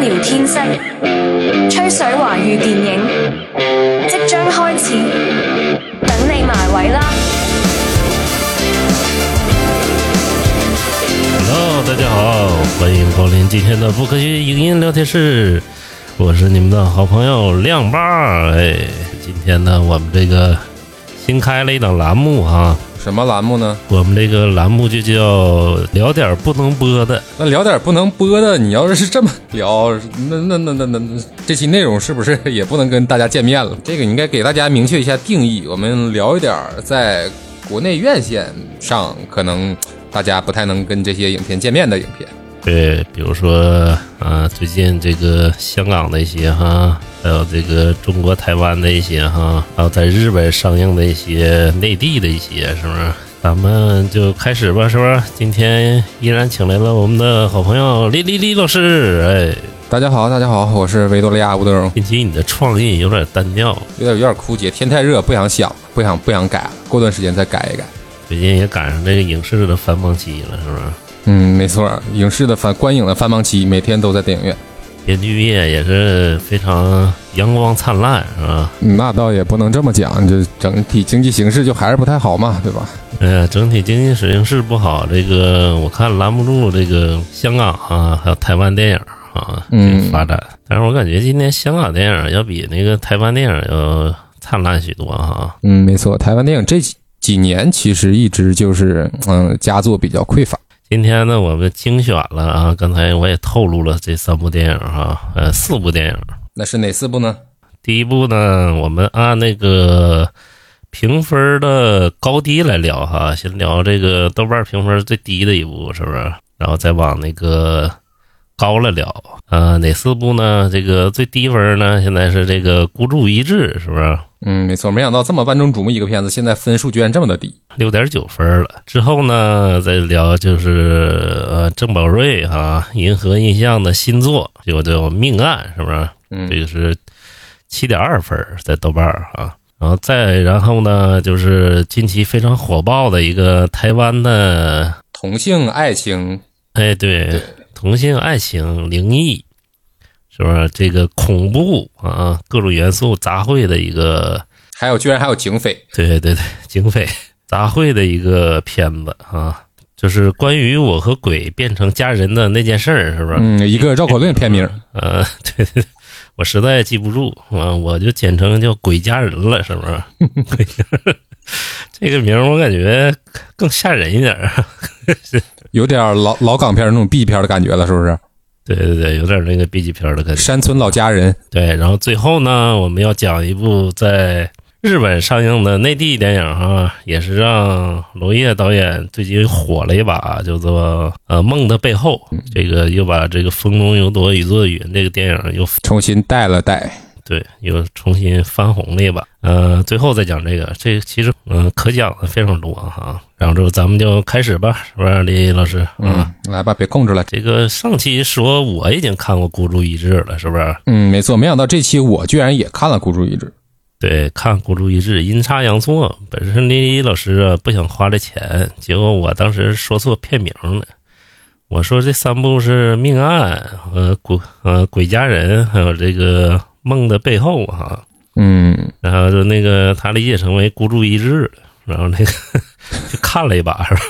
聊天室，吹水华语电影即将开始，等你埋位啦！Hello，大家好，欢迎光临今天的不科学影音聊天室，我是你们的好朋友亮爸。哎，今天呢，我们这个新开了一档栏目啊，什么栏目呢？我们这个栏目就叫聊点不能播的。那聊点不能播的，你要是这么聊，那那那那那那这期内容是不是也不能跟大家见面了？这个你应该给大家明确一下定义。我们聊一点在国内院线上可能大家不太能跟这些影片见面的影片。对，比如说啊，最近这个香港的一些哈，还有这个中国台湾的一些哈，还有在日本上映的一些内地的一些，是不是？咱们就开始吧，是不是？今天依然请来了我们的好朋友李李李老师，哎，大家好，大家好，我是维多利亚吴德荣。近期你的创意有点单调，有点有点枯竭，天太热，不想想，不想不想改，过段时间再改一改。最近也赶上这个影视的繁忙期了，是不是？嗯，没错，影视的繁观影的繁忙期，每天都在电影院。编剧业也是非常阳光灿烂，是吧？嗯那倒也不能这么讲，就整体经济形势就还是不太好嘛，对吧？哎呀，整体经济形势不好，这个我看拦不住这个香港啊，还有台湾电影啊，这嗯个发展。但是我感觉今年香港电影要比那个台湾电影要灿烂许多哈。嗯，没错，台湾电影这几几年其实一直就是嗯佳作比较匮乏。今天呢，我们精选了啊，刚才我也透露了这三部电影哈，呃，四部电影。那是哪四部呢？第一部呢，我们按那个评分的高低来聊哈，先聊这个豆瓣评分最低的一部，是不是？然后再往那个高了聊。呃，哪四部呢？这个最低分呢，现在是这个孤注一掷，是不是？嗯，没错，没想到这么万众瞩目一个片子，现在分数居然这么的低。六点九分了。之后呢，再聊就是呃郑宝瑞哈、银河印象的新作，就叫《命案》，是不是？嗯这个是七点二分在豆瓣儿啊。然后再然后呢，就是近期非常火爆的一个台湾的，同性爱情，哎，对，同性爱情灵异，是不是？这个恐怖啊，各种元素杂烩的一个，还有居然还有警匪。对对对，警匪杂烩的一个片子啊，就是关于我和鬼变成家人的那件事儿，是不是？嗯，一个绕口令片名。呃，对对，对我实在记不住啊，我就简称叫“鬼家人”了，是不是？鬼家人这个名我感觉更吓人一点儿。有点老老港片那种 B 片的感觉了，是不是？对对对，有点那个 B 级片儿的感觉。山村老家人，对，然后最后呢，我们要讲一部在日本上映的内地电影哈，也是让娄烨导演最近火了一把，叫做呃《梦的背后》。这个又把这个《风中有朵雨做的云》这个电影又重新带了带。对，又重新翻红了一把。呃，最后再讲这个，这其实嗯、呃可讲的非常多哈。然后之后咱们就开始吧，是不是李老师？嗯，来吧，别控制了。这个上期说我已经看过《孤注一掷》了，是不是？嗯，没错，没想到这期我居然也看了《孤注一掷》。对，看《孤注一掷》，阴差阳错，本身李李老师啊不想花这钱，结果我当时说错片名了。我说这三部是《命案》和《鬼呃鬼家人》，还有这个《梦的背后》哈。嗯，然后就那个他理解成为孤注一掷了，然后那个 就看了一把，是吧？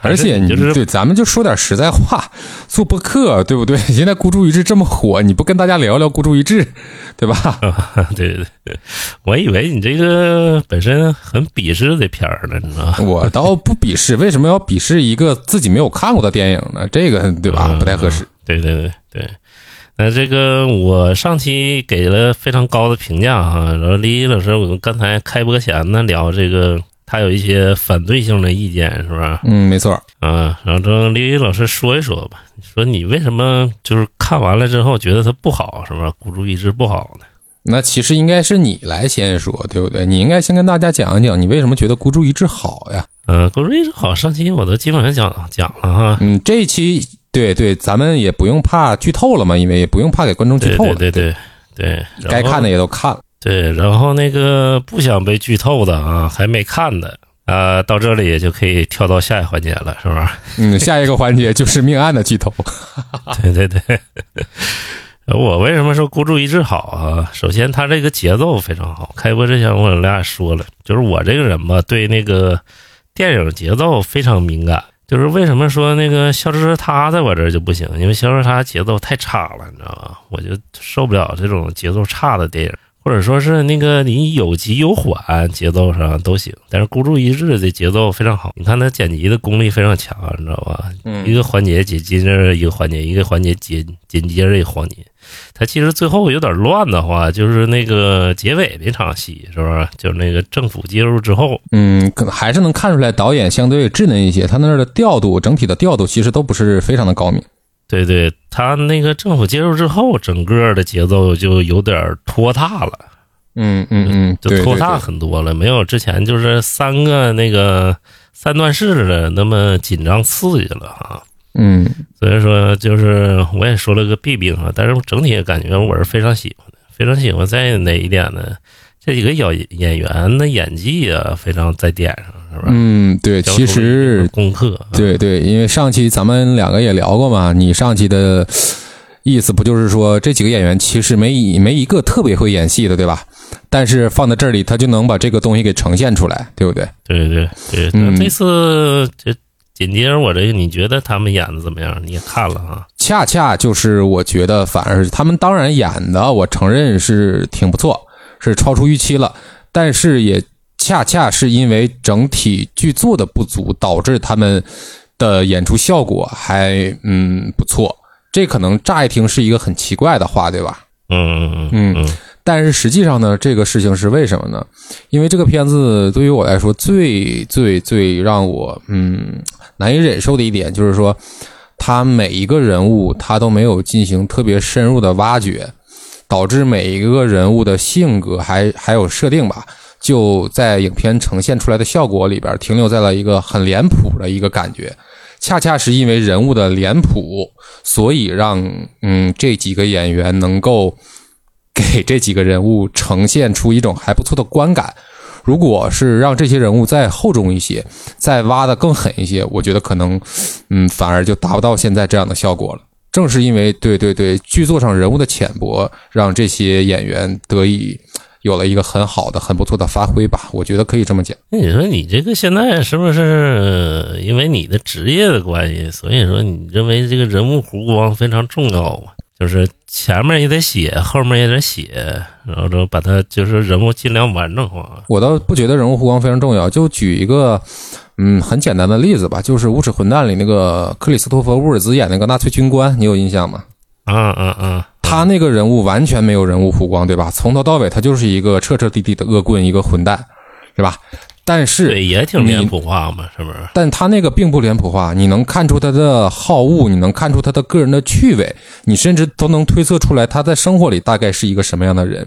而且你就是对，咱们就说点实在话，做播客对不对？现在孤注一掷这么火，你不跟大家聊聊孤注一掷，对吧？对对对，我以为你这个本身很鄙视这片儿呢，你知道吗？我倒不鄙视，为什么要鄙视一个自己没有看过的电影呢？这个对吧？嗯不太合适。对对对对，那这个我上期给了非常高的评价哈，然后李老师，我们刚才开播前呢聊这个，他有一些反对性的意见，是吧？嗯，没错。啊，然后让李老师说一说吧，说你为什么就是看完了之后觉得它不好，是吧？孤注一掷不好呢？那其实应该是你来先说，对不对？你应该先跟大家讲一讲，你为什么觉得孤注一掷好呀？嗯，孤注一掷好，上期我都基本上讲讲了哈。嗯，这一期对对，咱们也不用怕剧透了嘛，因为也不用怕给观众剧对透了，对对对对，该看的也都看了。对，然后那个不想被剧透的啊，还没看的啊、到这里也就可以跳到下一环节了，是吧？嗯，下一个环节就是命案的剧透。对 对对。呃 我为什么说孤注一掷好啊？首先，他这个节奏非常好。开播之前我俩也说了，就是我这个人吧，对那个电影节奏非常敏感。就是为什么说那个《消失的她》在我这儿就不行？因为《消失的她》节奏太差了，你知道吧？我就受不了这种节奏差的电影，或者说是那个你有急有缓，节奏上都行。但是孤注一掷的节奏非常好，你看他剪辑的功力非常强，你知道吧？嗯一个环节紧接着一个环节，一个环节紧紧接着一个环节。他其实最后有点乱的话，就是那个结尾那场戏，是不是？就是那个政府介入之后，嗯，可能还是能看出来导演相对稚嫩一些，他那儿的调度整体的调度其实都不是非常的高明。对对，他那个政府介入之后，整个的节奏就有点拖沓了，嗯嗯嗯，就拖沓很多了，没有之前就是三个那个三段式的那么紧张刺激了哈。嗯所以说，就是我也说了个弊病啊，但是整体感觉我是非常喜欢的，非常喜欢在哪一点呢？这几个演演员的演技啊，非常在点上，是吧？嗯，对，其实功课，啊对对，因为上期咱们两个也聊过嘛，你上期的意思不就是说这几个演员其实没一没一个特别会演戏的，对吧？但是放在这里，他就能把这个东西给呈现出来，对不对？对对对，嗯那这次这紧接着我这个，你觉得他们演的怎么样？你也看了啊？恰恰就是我觉得，反而是他们当然演的，我承认是挺不错，是超出预期了。但是也恰恰是因为整体剧作的不足，导致他们的演出效果还嗯不错。这可能乍一听是一个很奇怪的话，对吧？嗯嗯嗯嗯但是实际上呢，这个事情是为什么呢？因为这个片子对于我来说，最最最让我嗯难以忍受的一点，就是说，他每一个人物他都没有进行特别深入的挖掘，导致每一个人物的性格还还有设定吧，就在影片呈现出来的效果里边停留在了一个很脸谱的一个感觉。恰恰是因为人物的脸谱，所以让嗯这几个演员能够给这几个人物呈现出一种还不错的观感。如果是让这些人物再厚重一些，再挖的更狠一些，我觉得可能，嗯，反而就达不到现在这样的效果了。正是因为对对对剧作上人物的浅薄，让这些演员得以有了一个很好的、很不错的发挥吧。我觉得可以这么讲。那你说你这个现在是不是因为你的职业的关系，所以说你认为这个人物弧光非常重要啊？就是前面也得写，后面也得写，然后就把它就是人物尽量完整化。我倒不觉得人物弧光非常重要，就举一个嗯很简单的例子吧，就是《无耻混蛋》里那个克里斯托弗·乌尔兹演那个纳粹军官，你有印象吗？啊啊啊！他那个人物完全没有人物弧光，对吧？从头到尾他就是一个彻彻底底的恶棍，一个混蛋，是吧？但是对，也挺脸谱化嘛，是不是？但他那个并不脸谱化，你能看出他的好恶，你能看出他的个人的趣味，你甚至都能推测出来他在生活里大概是一个什么样的人。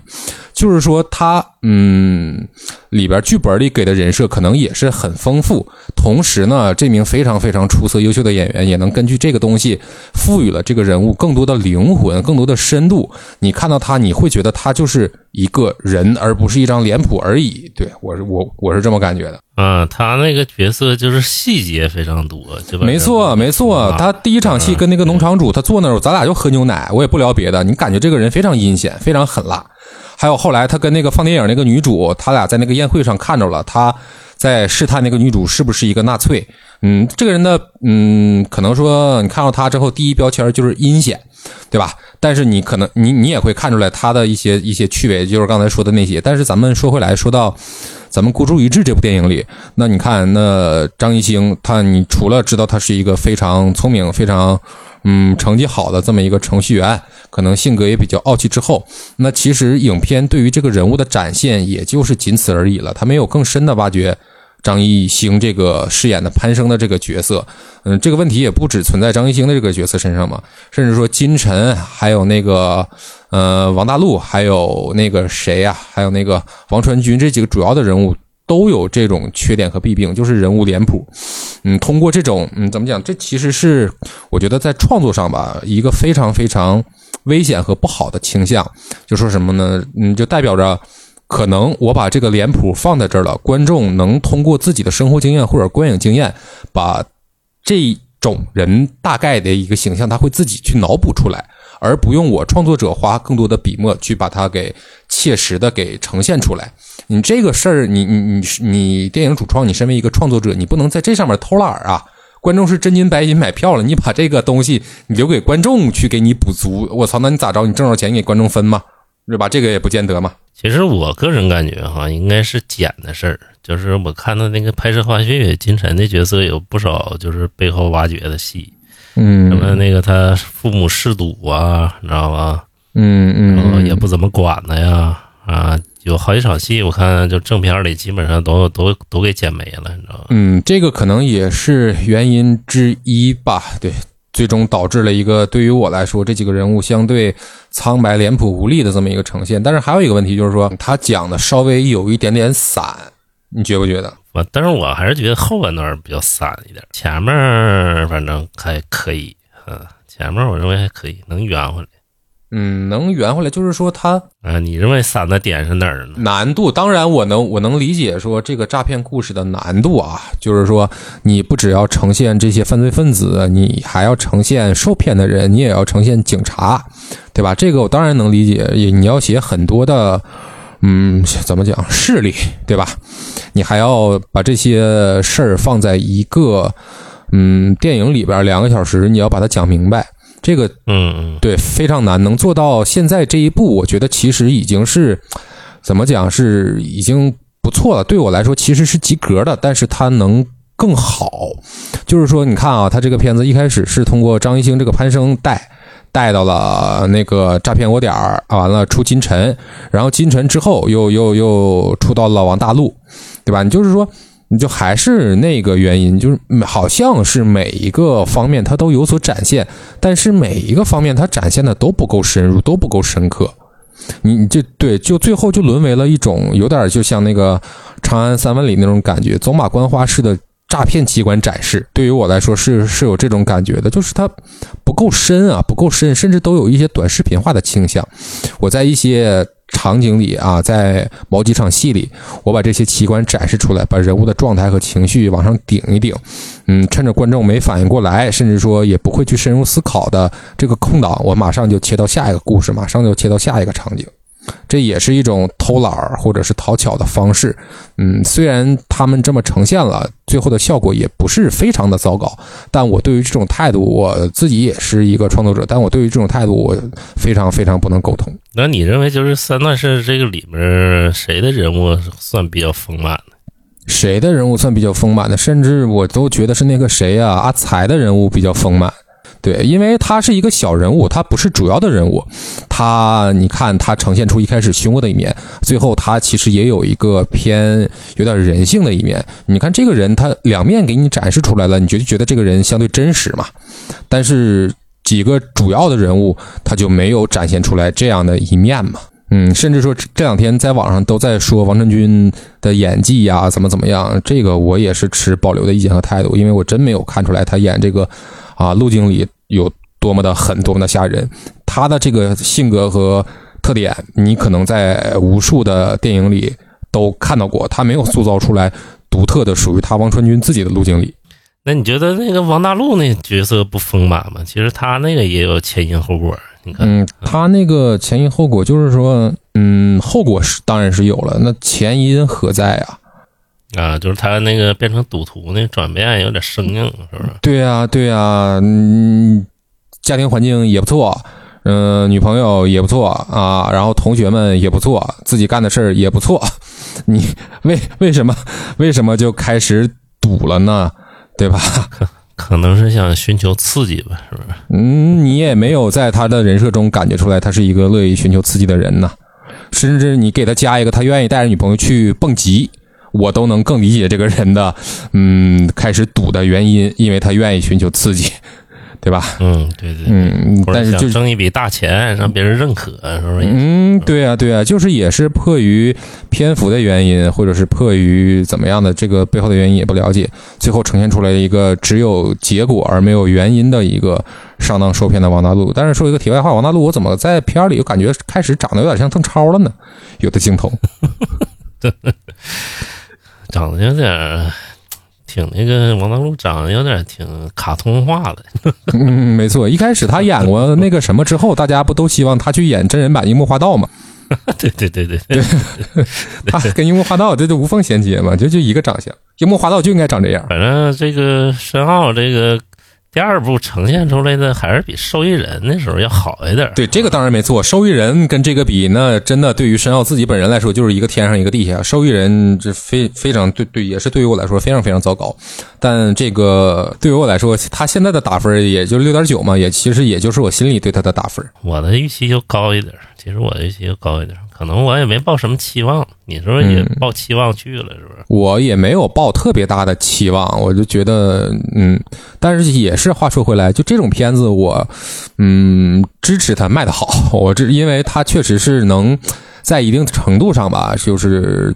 就是说他，嗯，里边剧本里给的人设可能也是很丰富，同时呢，这名非常非常出色、优秀的演员也能根据这个东西赋予了这个人物更多的灵魂、更多的深度。你看到他，你会觉得他就是一个人，而不是一张脸谱而已。对我是我我是这么感觉的。啊，他那个角色就是细节非常多，就把没错，没错啊。他第一场戏跟那个农场主，他坐那儿，咱俩就喝牛奶，我也不聊别的。你感觉这个人非常阴险，非常狠辣。还有后来他跟那个放电影那个女主，他俩在那个宴会上看着了，他在试探那个女主是不是一个纳粹。嗯，这个人的嗯，可能说你看到他之后，第一标签就是阴险，对吧？但是你可能你你也会看出来他的一些一些趣味，就是刚才说的那些。但是咱们说回来，说到咱们《孤注一掷》这部电影里，那你看，那张艺兴他，你除了知道他是一个非常聪明、非常嗯成绩好的这么一个程序员，可能性格也比较傲气之后，那其实影片对于这个人物的展现也就是仅此而已了，他没有更深的挖掘。张艺兴这个饰演的潘生的这个角色，嗯，这个问题也不只存在张艺兴的这个角色身上嘛，甚至说金晨，还有那个呃王大陆，还有那个谁呀、还有那个王传君这几个主要的人物都有这种缺点和弊病，就是人物脸谱。嗯，通过这种嗯怎么讲，这其实是我觉得在创作上吧，一个非常非常危险和不好的倾向。就说什么呢？嗯，就代表着。可能我把这个脸谱放在这儿了，观众能通过自己的生活经验或者观影经验，把这种人大概的一个形象，他会自己去脑补出来，而不用我创作者花更多的笔墨去把它给切实的给呈现出来。你这个事儿，你你你你电影主创，你身为一个创作者，你不能在这上面偷懒儿啊！观众是真金白银买票了，你把这个东西你留给观众去给你补足，我操，那你咋着？你挣着钱你给观众分吗？是吧？这个也不见得嘛。其实我个人感觉哈，应该是剪的事儿。就是我看到那个拍摄花絮，金晨的角色有不少就是背后挖掘的戏，嗯什么那个他父母嗜赌啊，你知道吧？嗯嗯然后也不怎么管他呀，啊，有好几场戏，我看就正片里基本上都都都给剪没了，你知道吧？嗯，这个可能也是原因之一吧。对，最终导致了一个对于我来说这几个人物相对苍白、脸谱无力的这么一个呈现。但是还有一个问题就是说，他讲的稍微有一点点散，你觉不觉得？我但是我还是觉得后半段比较散一点，前面儿反正还可以，嗯，前面儿我认为还可以，能圆回来。嗯，能圆回来，就是说他啊，你认为散的点是哪儿呢？难度，当然我能我能理解说这个诈骗故事的难度啊，就是说你不只要呈现这些犯罪分子，你还要呈现受骗的人，你也要呈现警察，对吧？这个我当然能理解，也你要写很多的，嗯，怎么讲势力，对吧？你还要把这些事儿放在一个嗯电影里边两个小时，你要把它讲明白，这个嗯嗯，对，非常难，能做到现在这一步，我觉得其实已经是怎么讲，是已经不错了。对我来说，其实是及格的，但是它能更好。就是说，你看啊，他这个片子一开始是通过张艺兴这个潘生带带到了那个诈骗窝点儿，完了出金晨，然后金晨之后又又又出到了王大陆，对吧？你就是说。你就还是那个原因，就是好像是每一个方面它都有所展现，但是每一个方面它展现的都不够深入，都不够深刻。你你就对，就最后就沦为了一种有点就像那个《长安三万里》那种感觉，走马观花式的诈骗机关展示。对于我来说是是有这种感觉的，就是它不够深啊，不够深，甚至都有一些短视频化的倾向。我在一些场景里啊，在某几场戏里，我把这些奇观展示出来，把人物的状态和情绪往上顶一顶，嗯，趁着观众没反应过来，甚至说也不会去深入思考的这个空档，我马上就切到下一个故事，马上就切到下一个场景。这也是一种偷懒儿或者是讨巧的方式，嗯，虽然他们这么呈现了，最后的效果也不是非常的糟糕，但我对于这种态度，我自己也是一个创作者，但我对于这种态度，我非常非常不能苟同。那你认为就是三段式这个里面谁的人物算比较丰满的？谁的人物算比较丰满的？甚至我都觉得是那个谁啊，阿才的人物比较丰满。对，因为他是一个小人物，他不是主要的人物。他，你看他呈现出一开始凶恶的一面，最后他其实也有一个偏有点人性的一面。你看这个人，他两面给你展示出来了，你就觉得这个人相对真实嘛。但是几个主要的人物，他就没有展现出来这样的一面嘛。嗯，甚至说这两天在网上都在说王传君的演技呀，怎么怎么样，这个我也是持保留的意见和态度，因为我真没有看出来他演这个啊陆经理有多么的狠，多么的吓人。他的这个性格和特点，你可能在无数的电影里都看到过，他没有塑造出来独特的属于他王传君自己的路径里。那你觉得那个王大陆那角色不丰满吗？其实他那个也有前因后果。你看，嗯，他那个前因后果就是说，嗯，后果是当然是有了，那前因何在啊？啊，就是他那个变成赌徒那转变有点生硬，是不是？对呀、对呀、嗯，家庭环境也不错，嗯、女朋友也不错啊，然后同学们也不错，自己干的事儿也不错，你为为什么为什么就开始赌了呢？对吧？可能是想寻求刺激吧，是不是？嗯，你也没有在他的人设中感觉出来他是一个乐意寻求刺激的人呐。甚至你给他加一个他愿意带着女朋友去蹦极，我都能更理解这个人的嗯开始赌的原因，因为他愿意寻求刺激，对吧？嗯，对对。嗯，但是就挣一笔大钱，让别人认可，是不是？嗯，对啊、对啊、就是也是迫于篇幅的原因，或者是迫于怎么样的这个背后的原因也不了解，最后呈现出来一个只有结果而没有原因的一个上当受骗的王大陆。但是说一个题外话，王大陆我怎么在片儿里又感觉开始长得有点像邓超了呢？有的镜头，长得有点儿挺那个王大陆长得有点挺卡通化的，嗯，没错，一开始他演过那个什么之后，大家不都希望他去演真人版樱木花道吗？对对对对对，他跟樱木花道这就无缝衔接嘛，就就一个长相，樱木花道就应该长这样。反正这个申奥这个第二部呈现出来的还是比受益人那时候要好一点。对，这个当然没错。受益人跟这个比，那真的对于申奥自己本人来说，就是一个天上一个地下。受益人这非非常对对，也是对于我来说非常非常糟糕。但这个对于我来说，他现在的打分也就六点九嘛，也其实也就是我心里对他的打分。我的预期就高一点，其实我的预期就高一点，可能我也没抱什么期望。你是不是也抱期望去了？是不是？我也没有抱特别大的期望，我就觉得，嗯，但是也是话说回来，就这种片子，我嗯支持它卖的好，我这因为它确实是能在一定程度上吧，就是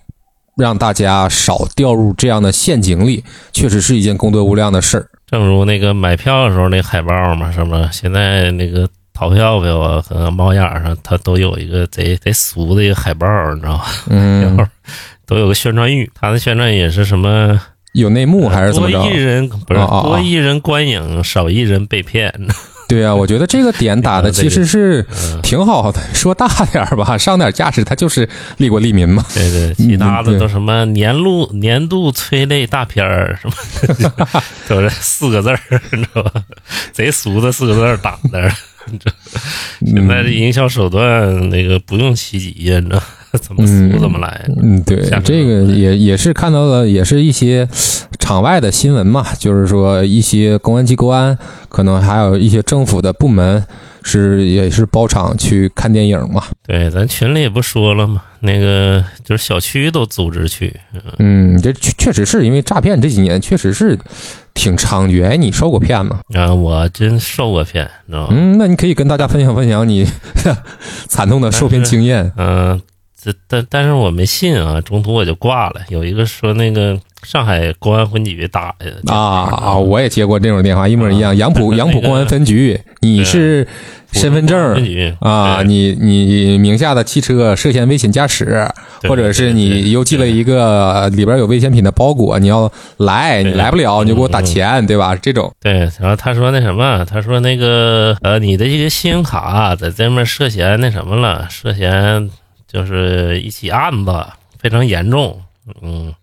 让大家少掉入这样的陷阱里，确实是一件功德无量的事儿。正如那个买票的时候那海报嘛，什么？现在那个淘票票啊和猫眼上，它都有一个贼贼俗的一个海报，你知道吗？然后嗯，都有个宣传语，它的宣传语是什么？有内幕还是怎么着多？一人不是哦哦哦多一人观影，少一人被骗。对啊，我觉得这个点打的其实是 挺好的。说大点儿吧，上点价值，它就是利国利民嘛。对对，其他的都什么年度年度催泪大片儿什么，都是四个字儿，你知道吧？贼俗的四个字儿打那儿。这 现在的营销手段那个不用其极呀，你知道怎么俗怎么来。嗯，对，这个也也是看到了，也是一些场外的新闻嘛，就是说一些公安机关，可能还有一些政府的部门是也是包场去看电影嘛。对，咱群里也不说了嘛？那个就是小区都组织去，嗯，这确确实是因为诈骗这几年确实是挺猖獗。哎，你受过骗吗？啊，我真受过骗，知道吗？嗯，那你可以跟大家分享分享你 惨痛的受骗经验。嗯，这但但是我没信啊，中途我就挂了。有一个说那个上海公安分局打的啊啊！我也接过这种电话，一模一样。杨浦 杨浦公安分局，你是身份证啊？你你名下的汽车涉嫌危险驾驶，或者是你邮寄了一个里边有危险品的包裹，你要来，你来不了，你就给我打钱，对吧？这种对，然后他说那什么，他说那个呃，你的这个信用卡在这面涉嫌那什么了，涉嫌就是一起案子，非常严重，嗯，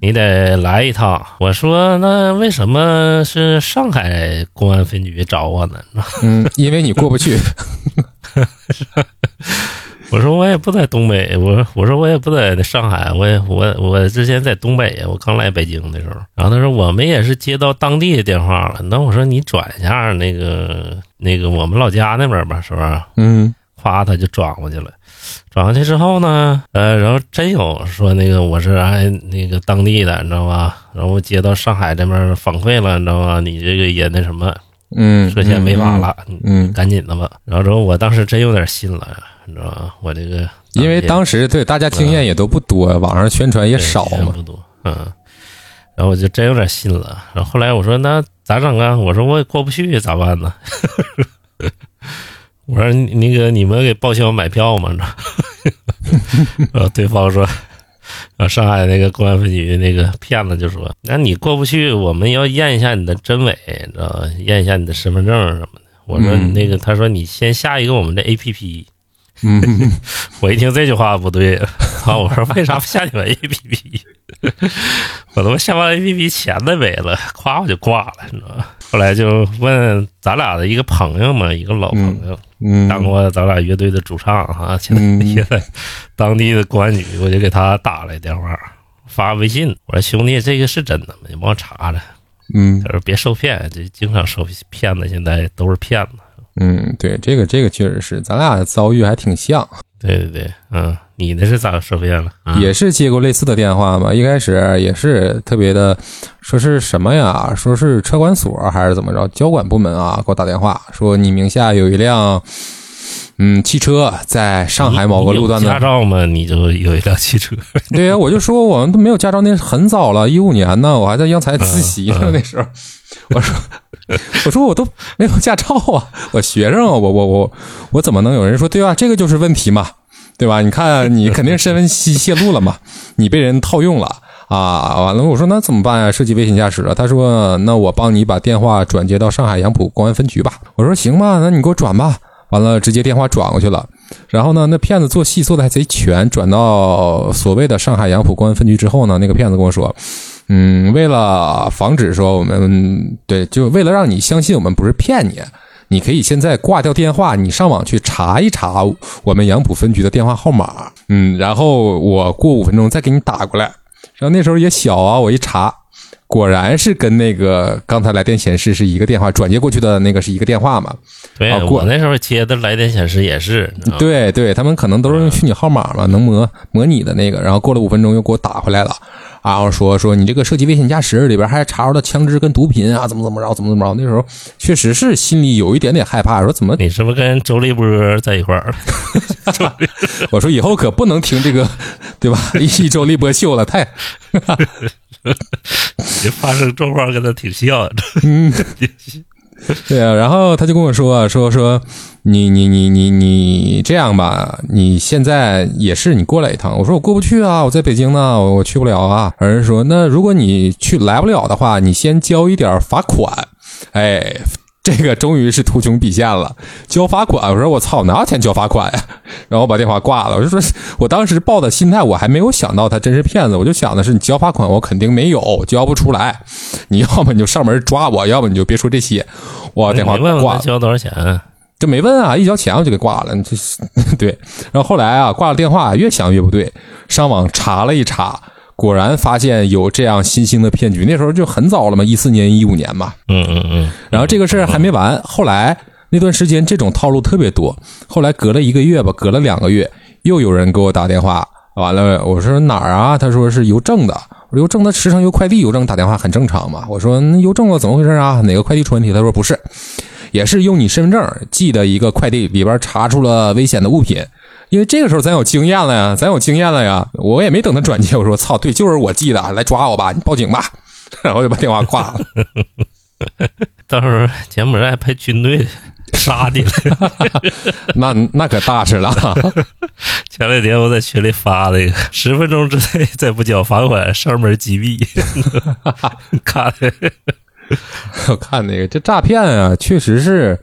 你得来一趟。我说那为什么是上海公安分局找我呢？嗯，因为你过不去，我说我也不在东北，我我说我也不在上海，我也我我之前在东北，我刚来北京的时候，然后他说我们也是接到当地的电话了，那我说你转一下那个那个我们老家那边吧，是吧？嗯夸他就转过去了，转过去之后呢，呃，然后真有说那个我是哎那个当地的，你知道吧？然后接到上海这边反馈了，你知道吧？你这个也那什么，嗯，涉嫌违法了，你嗯，赶紧的吧。然后之后我当时真有点信了，你知道吧？我这个因为当时对大家经验也都不多，网上宣传也少嘛。不多，嗯。然后我就真有点信了。然后后来我说那咋整啊？我说我也过不去咋办呢？我说那个你们给报销买票吗？然后 对方说，然后上海那个公安分局那个骗子就说，那你过不去，我们要验一下你的真伪，你知道吧？验一下你的身份证什么的。我说嗯那个，他说你先下一个我们的 A P P。嗯，我一听这句话不对，啊，我说为啥不下你们 A P P？我他妈下完 A P P 钱都没了，夸我就挂了，你知道吧？后来就问咱俩的一个朋友嘛，一个老朋友，嗯，当过咱俩乐队的主唱哈，现在嗯也在当地的公安局，我就给他打了电话，发微信，我说兄弟，这个是真的吗？你帮我查查。嗯他说别受骗，这经常受骗子，现在都是骗子。嗯，对，这个这个确实是，咱俩遭遇还挺像。对对对，嗯，你那是咋说变了？啊、也是接过类似的电话嘛，一开始也是特别的，说是什么呀？说是车管所还是怎么着？交管部门啊，给我打电话说你名下有一辆，嗯，汽车在上海某个路段的驾。照嘛？你就有一辆汽车。对呀、我就说我们都没有驾照，那很早了，一五年呢，我还在央财自习呢，那时候。我说，我说我都没有驾照啊，我学生啊，我我我我怎么能有人说对吧？这个就是问题嘛，对吧？你看你肯定身份泄泄露了嘛，你被人套用了啊，完了，我说那怎么办呀？涉及危险驾驶了。他说那我帮你把电话转接到上海杨浦公安分局吧。我说行吧，那你给我转吧。完了，直接电话转过去了。然后呢，那骗子做戏做的还贼全，转到所谓的上海杨浦公安分局之后呢，那个骗子跟我说，嗯，为了防止说我们对，就为了让你相信我们不是骗你，你可以现在挂掉电话，你上网去查一查我们杨浦分局的电话号码，嗯，然后我过五分钟再给你打过来。然后那时候也小啊，我一查。果然是跟那个刚才来电显示是一个电话转接过去的那个是一个电话嘛？对，啊我那时候接的来电显示也是，对对，他们可能都是用虚拟号码嘛，能模模拟的那个。然后过了五分钟又给我打回来了，然后说说你这个涉及危险驾驶里边还查着了枪支跟毒品啊，怎么怎么着，怎么怎么着。那时候确实是心里有一点点害怕，说怎么？你是不是跟周立波在一块儿？我说以后可不能听这个，对吧？一周立波秀了，太 你发生状况跟他挺像，嗯对啊，然后他就跟我说，说说你你你你你这样吧，你现在也是你过来一趟。我说我过不去啊，我在北京呢，我我去不了啊。有人说那如果你去来不了的话，你先交一点罚款。哎，这个终于是图穷匕现了，交罚款。我说我操，哪有钱交罚款呀？然后我把电话挂了。我就说，我当时抱的心态，我还没有想到他真是骗子，我就想的是你交罚款，我肯定没有，交不出来。你要么你就上门抓我，要么你就别说这些。我电话你问了，交多少钱？就没问啊，一交钱我就给挂了。这 是对，然后后来啊，挂了电话，越想越不对，上网查了一查，果然发现有这样新兴的骗局。那时候就很早了嘛，一四年、一五年嘛。嗯嗯嗯，然后这个事儿还没完，后来那段时间这种套路特别多。后来隔了一个月吧，隔了两个月，又有人给我打电话，完了我说哪儿啊？他说是邮政的。我说邮政的时常邮快递，邮政打电话很正常嘛。我说那邮政的怎么回事啊？哪个快递出问题？他说不是，也是用你身份证寄的一个快递，里边查出了危险的物品。因为这个时候咱有经验了呀，咱有经验了呀。我也没等他转接，我说操，对，就是我寄的，来抓我吧，你报警吧。然后就把电话挂了。到时候柬埔寨派军队杀你了。那那可大事了。前两天我在群里发了一个，十分钟之内再不交罚款，上门击毙。看的，我看那个这诈骗啊，确实是，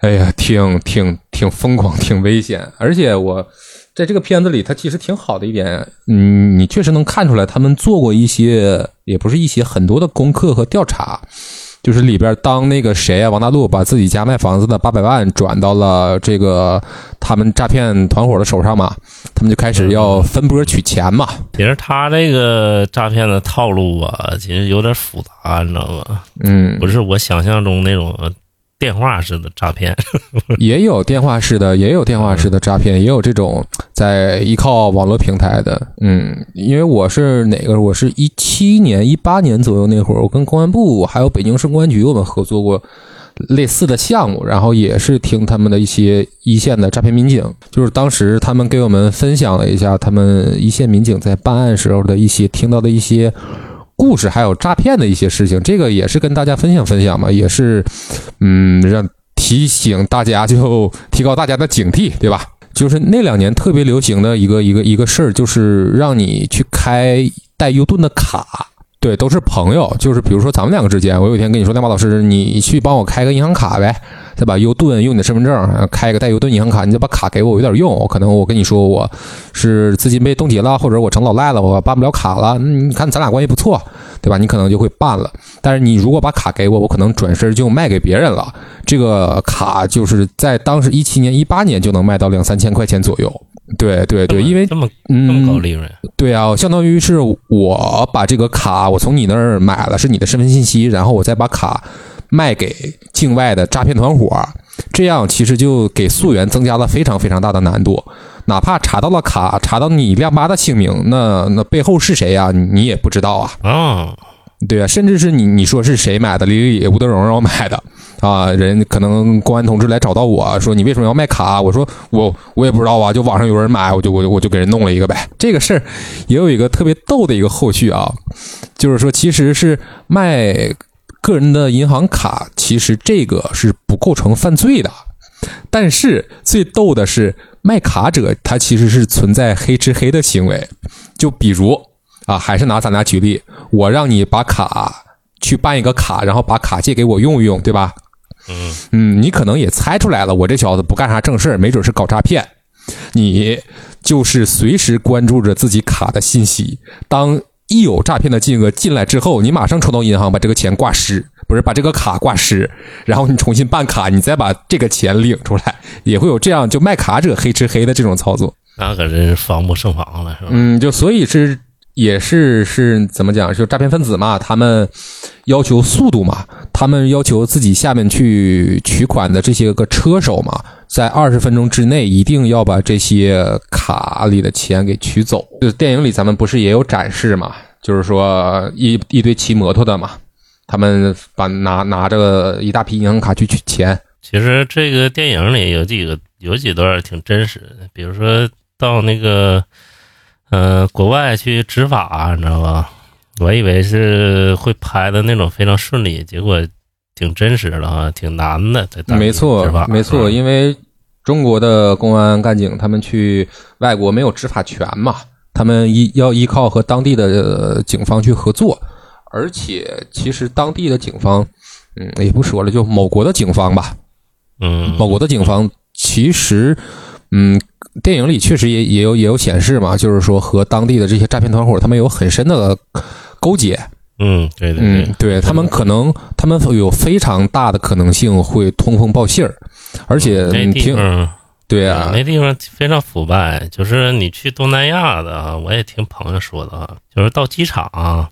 哎呀，挺挺挺疯狂，挺危险。而且我在这个片子里，它其实挺好的一点，嗯，你确实能看出来，他们做过一些，也不是一些很多的功课和调查。就是里边当那个谁啊，王大陆把自己家卖房子的八百万转到了这个他们诈骗团伙的手上嘛，他们就开始要分波取钱嘛。其实他这个诈骗的套路啊，其实有点复杂，你知道吗？嗯，不是我想象中那种电话式的诈骗。也有电话式的，也有电话式的诈骗，也有这种在依靠网络平台的。嗯，因为我是哪个？我是一七年、一八年左右那会儿，我跟公安部还有北京市公安局我们合作过类似的项目，然后也是听他们的一些一线的诈骗民警，就是当时他们给我们分享了一下他们一线民警在办案时候的一些听到的一些。故事还有诈骗的一些事情，这个也是跟大家分享分享嘛，也是，嗯，让提醒大家就提高大家的警惕，对吧？就是那两年特别流行的一个一个一个事儿，就是让你去开带 U 盾的卡，对，都是朋友，就是比如说咱们两个之间，我有一天跟你说，亮马老师，你去帮我开个银行卡呗，再把优盾用你的身份证开个带优盾银行卡，你就把卡给我，有点用，我可能我跟你说我是资金被冻结了，或者我成老赖了，我办不了卡了，你看咱俩关系不错，对吧？你可能就会办了。但是你如果把卡给我，我可能转身就卖给别人了。这个卡就是在当时一七年、一八年就能卖到两三千块钱左右。对对对，因为这么这么高嗯，利润，对啊，相当于是我把这个卡我从你那儿买了，是你的身份信息，然后我再把卡卖给境外的诈骗团伙，这样其实就给溯源增加了非常非常大的难度。哪怕查到了卡，查到你亮妈的姓名，那那背后是谁呀、你你也不知道啊。啊，对啊，甚至是你你说是谁买的，李李李、吴德荣让我买的啊，人可能公安同志来找到我说你为什么要卖卡？我说我我也不知道啊，就网上有人买，我就我就我就给人弄了一个呗。这个事儿也有一个特别逗的一个后续啊，就是说其实是卖个人的银行卡，其实这个是不构成犯罪的。但是最逗的是，卖卡者他其实是存在黑吃黑的行为，就比如啊，还是拿咱俩举例，我让你把卡去办一个卡，然后把卡借给我用一用，对吧？嗯嗯，你可能也猜出来了，我这小子不干啥正事儿，没准是搞诈骗。你就是随时关注着自己卡的信息，当一有诈骗的金额进来之后，你马上冲到银行把这个钱挂失，不是把这个卡挂失，然后你重新办卡，你再把这个钱领出来，也会有这样就卖卡者黑吃黑的这种操作。那可真是防不胜防了，是吧？嗯，就所以是也是是怎么讲？就诈骗分子嘛，他们要求速度嘛，他们要求自己下面去取款的这些个车手嘛，在二十分钟之内一定要把这些卡里的钱给取走。就电影里咱们不是也有展示嘛？就是说一一堆骑摩托的嘛，他们把拿拿着一大批银行卡去取钱。其实这个电影里有几个有几段挺真实的，比如说到那个呃国外去执法，你知道吧？我以为是会拍的那种非常顺利，结果挺真实的啊，挺难的。没错，没错，嗯因为中国的公安干警他们去外国没有执法权嘛，他们依要依靠和当地的呃警方去合作，而且其实当地的警方，嗯，也不说了，就某国的警方吧，嗯某国的警方其实，嗯，电影里确实也也有也有显示嘛，就是说和当地的这些诈骗团伙他们有很深的勾结，嗯，对对嗯，对他们可能，他们有非常大的可能性会通风报信儿，而且那嗯听对啊，那地方非常腐败。就是你去东南亚的啊，我也听朋友说的啊，就是到机场啊，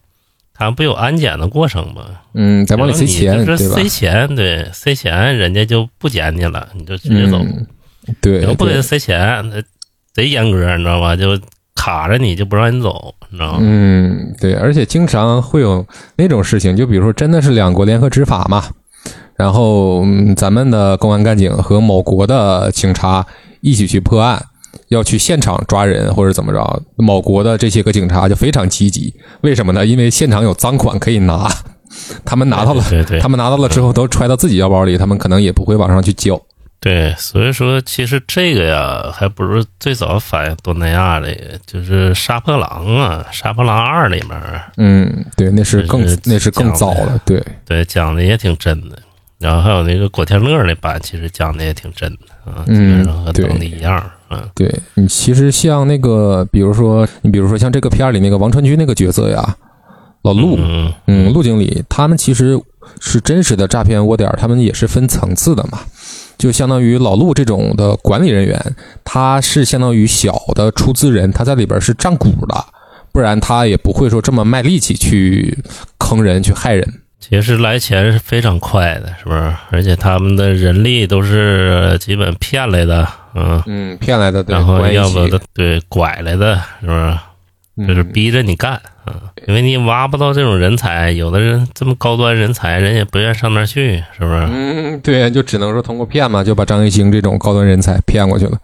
他们不有安检的过程吗？嗯，再往里塞钱，对塞？钱，对，塞钱人家就不捡你了，你就直接走。嗯，对不给他，塞钱，他贼严格，你知道吧？就卡着你，就不让你走，你知道吗？嗯，对，而且经常会有那种事情，就比如说真的是两国联合执法嘛，然后、嗯咱们的公安干警和某国的警察一起去破案，要去现场抓人或者怎么着，某国的这些个警察就非常积极，为什么呢？因为现场有赃款可以拿，他们拿到了，对对对他们拿到了之后都揣到自己腰包里，他们可能也不会往上去交。对，所以说其实这个呀，还不如最早反映东南亚的，就是《杀破狼》啊，《杀破狼二》里面，嗯，对，那是更是那是更早了，对。对讲的也挺真的。然后还有那个果天乐那版，其实讲的也挺真的啊，基嗯本上和对当地一样，嗯对你其实像那个，比如说你比如说像这个片儿里那个王传君那个角色呀，老陆，嗯嗯，陆经理，他们其实是真实的诈骗窝点儿，他们也是分层次的嘛。就相当于老陆这种的管理人员，他是相当于小的出资人，他在里边是占股的，不然他也不会说这么卖力气去坑人、去害人。其实来钱是非常快的，是不是？而且他们的人力都是基本骗来的，嗯，嗯，骗来的，对，然后要不对拐来的，是不是？就是嗯逼着你干啊，因为你挖不到这种人才，有的人这么高端人才，人也不愿上那儿去，是不是？嗯，对，就只能说通过骗嘛，就把张艺兴这种高端人才骗过去了。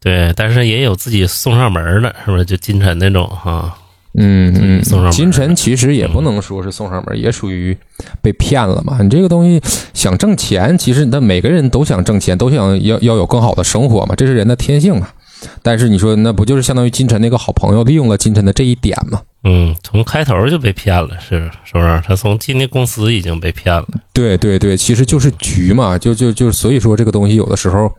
对，但是也有自己送上门的，是不是？就金晨那种哈，嗯嗯，送上门金晨其实也不能说是送上门，也属于被骗了嘛。你这个东西想挣钱，其实那每个人都想挣钱，都想要要有更好的生活嘛，这是人的天性嘛。但是你说那不就是相当于金晨那个好朋友利用了金晨的这一点吗？嗯，从开头就被骗了，是是不是？他从进那公司已经被骗了，对对对，其实就是局嘛，就就就所以说这个东西有的时候，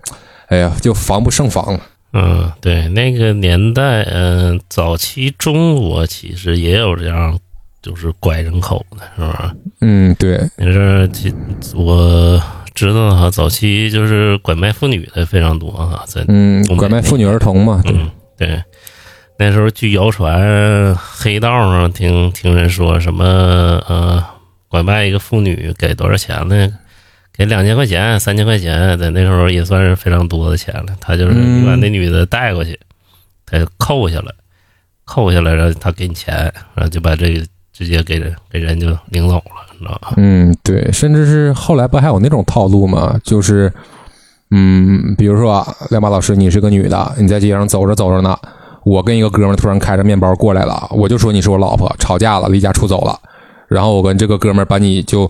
哎呀，就防不胜防嘛。嗯，对，那个年代，嗯、早期中国其实也有这样，就是拐人口的，是不是？嗯，对，你说其我知道哈，早期就是拐卖妇女的非常多哈，在嗯，拐卖妇女儿童嘛，对，嗯，对，那时候据谣传，黑道上听听人说什么呃，拐卖一个妇女给多少钱呢？给两千块钱、三千块钱，在那时候也算是非常多的钱了。他就是你把那女的带过去，他就扣下来，扣下来，然后他给你钱，然后就把这个直接给人给人就领走了，你知道吧？嗯，对，甚至是后来不还有那种套路吗？就是，嗯，比如说啊，亮马老师，你是个女的，你在街上走着走着呢，我跟一个哥们突然开着面包过来了，我就说你是我老婆，吵架了，离家出走了，然后我跟这个哥们把你就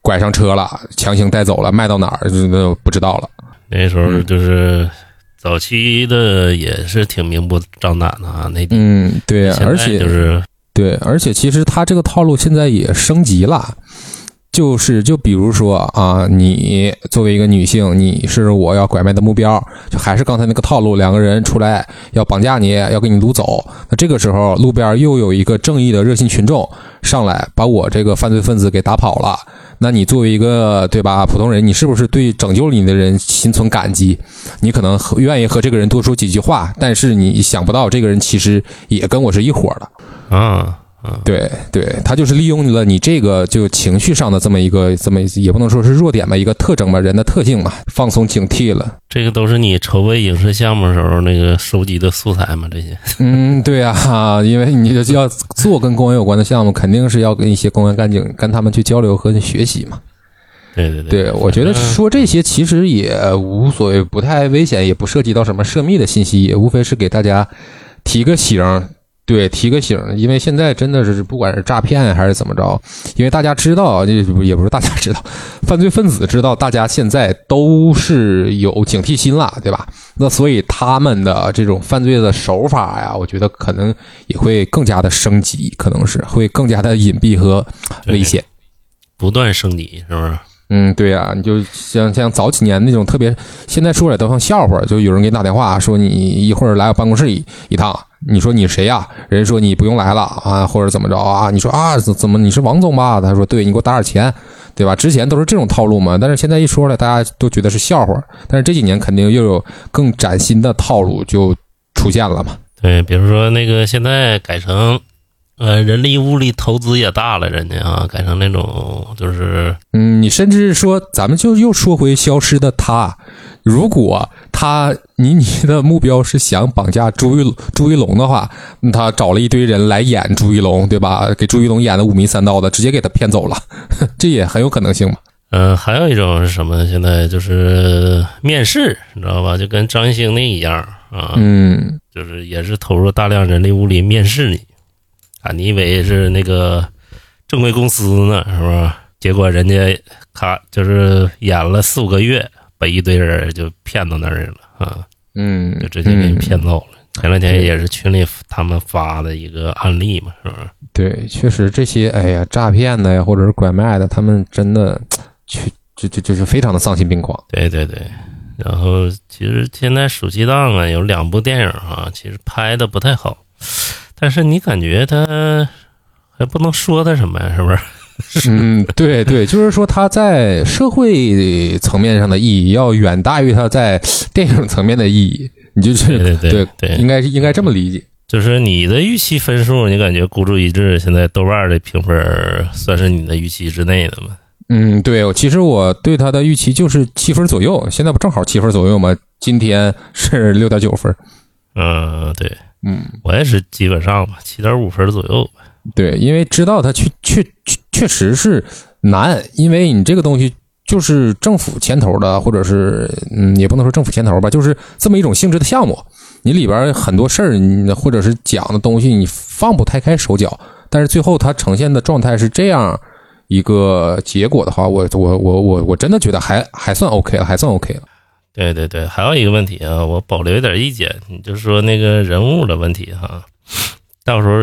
拐上车了，强行带走了，卖到哪儿就就不知道了。那时候就是早期的也是挺明目张胆的啊，那嗯，对而且就是对，而且其实他这个套路现在也升级了，就是就比如说啊，你作为一个女性，你是我要拐卖的目标，就还是刚才那个套路，两个人出来要绑架你，要给你掳走。那这个时候，路边又有一个正义的热心群众上来，把我这个犯罪分子给打跑了。那你作为一个对吧普通人，你是不是对拯救你的人心存感激？你可能愿意和这个人多说几句话，但是你想不到这个人其实也跟我是一伙的。啊啊，对对，他就是利用了你这个就情绪上的这么一个这么也不能说是弱点吧，一个特征吧，人的特性嘛，放松警惕了。这个都是你筹备影视项目时候那个收集的素材嘛？这些 嗯，对呀、哈，因为你要做跟公安有关的项目，肯定是要跟一些公安干警跟他们去交流和学习嘛。对对对，我觉得嗯说这些其实也无所谓，不太危险，也不涉及到什么涉密的信息，也无非是给大家提个醒儿。对，提个醒儿，因为现在真的是不管是诈骗还是怎么着，因为大家知道，这不也不是大家知道，犯罪分子知道，大家现在都是有警惕心了，对吧？那所以他们的这种犯罪的手法呀，我觉得可能也会更加的升级，可能是会更加的隐蔽和危险。不断升级，是不是？嗯，对呀、你就像像早几年那种特别，现在说来都像笑话，就有人给你打电话说你一会儿来我办公室一一趟，你说你谁呀、人说你不用来了啊，或者怎么着啊？你说啊怎怎么你是王总吧？他说对，你给我打点钱，对吧？之前都是这种套路嘛，但是现在一说了，大家都觉得是笑话，但是这几年肯定又有更崭新的套路就出现了嘛。对，比如说那个现在改成，呃，人力物力投资也大了，人家啊，改成那种就是嗯，你甚至说，咱们就又说回消失的他，如果他倪妮的目标是想绑架朱一朱一龙的话，他找了一堆人来演朱一龙，对吧？给朱一龙演的五迷三道的，直接给他骗走了，这也很有可能性嘛。嗯，还有一种是什么？现在就是面试，你知道吧？就跟张艺兴那一样啊，嗯就是也是投入大量人力物力面试你啊，你以为是那个正规公司呢，是吧？结果人家咔就是演了四五个月，把一堆人就骗到那儿去了啊，嗯，就直接给你骗走了。前两天也是群里他们发的一个案例嘛，是不是？对，确实这些，哎呀，诈骗的呀，或者是拐卖的，他们真的，去就就就是非常的丧心病狂。对对对，然后其实现在暑期档啊有两部电影啊，其实拍的不太好，但是你感觉他还不能说他什么呀，是不是？嗯，对对，就是说他在社会层面上的意义要远大于他在电影层面的意义，你就是对对对对应该应该这么理解。就是你的预期分数，你感觉孤注一掷，现在豆瓣的评分算是你的预期之内的吗？嗯，对，其实我对他的预期就是七分左右，现在不正好七分左右吗？今天是六点九分。嗯，对嗯，我也是基本上吧，七点五分左右吧。对，因为知道它确确确实是难，因为你这个东西就是政府牵头的，或者是嗯，也不能说政府牵头吧，就是这么一种性质的项目。你里边很多事儿，或者是讲的东西，你放不太开手脚，但是最后它呈现的状态是这样一个结果的话，我我我我我真的觉得还还算 OK 了，还算 OK 了。对对对，还有一个问题啊，我保留一点意见，你就说那个人物的问题哈，到时候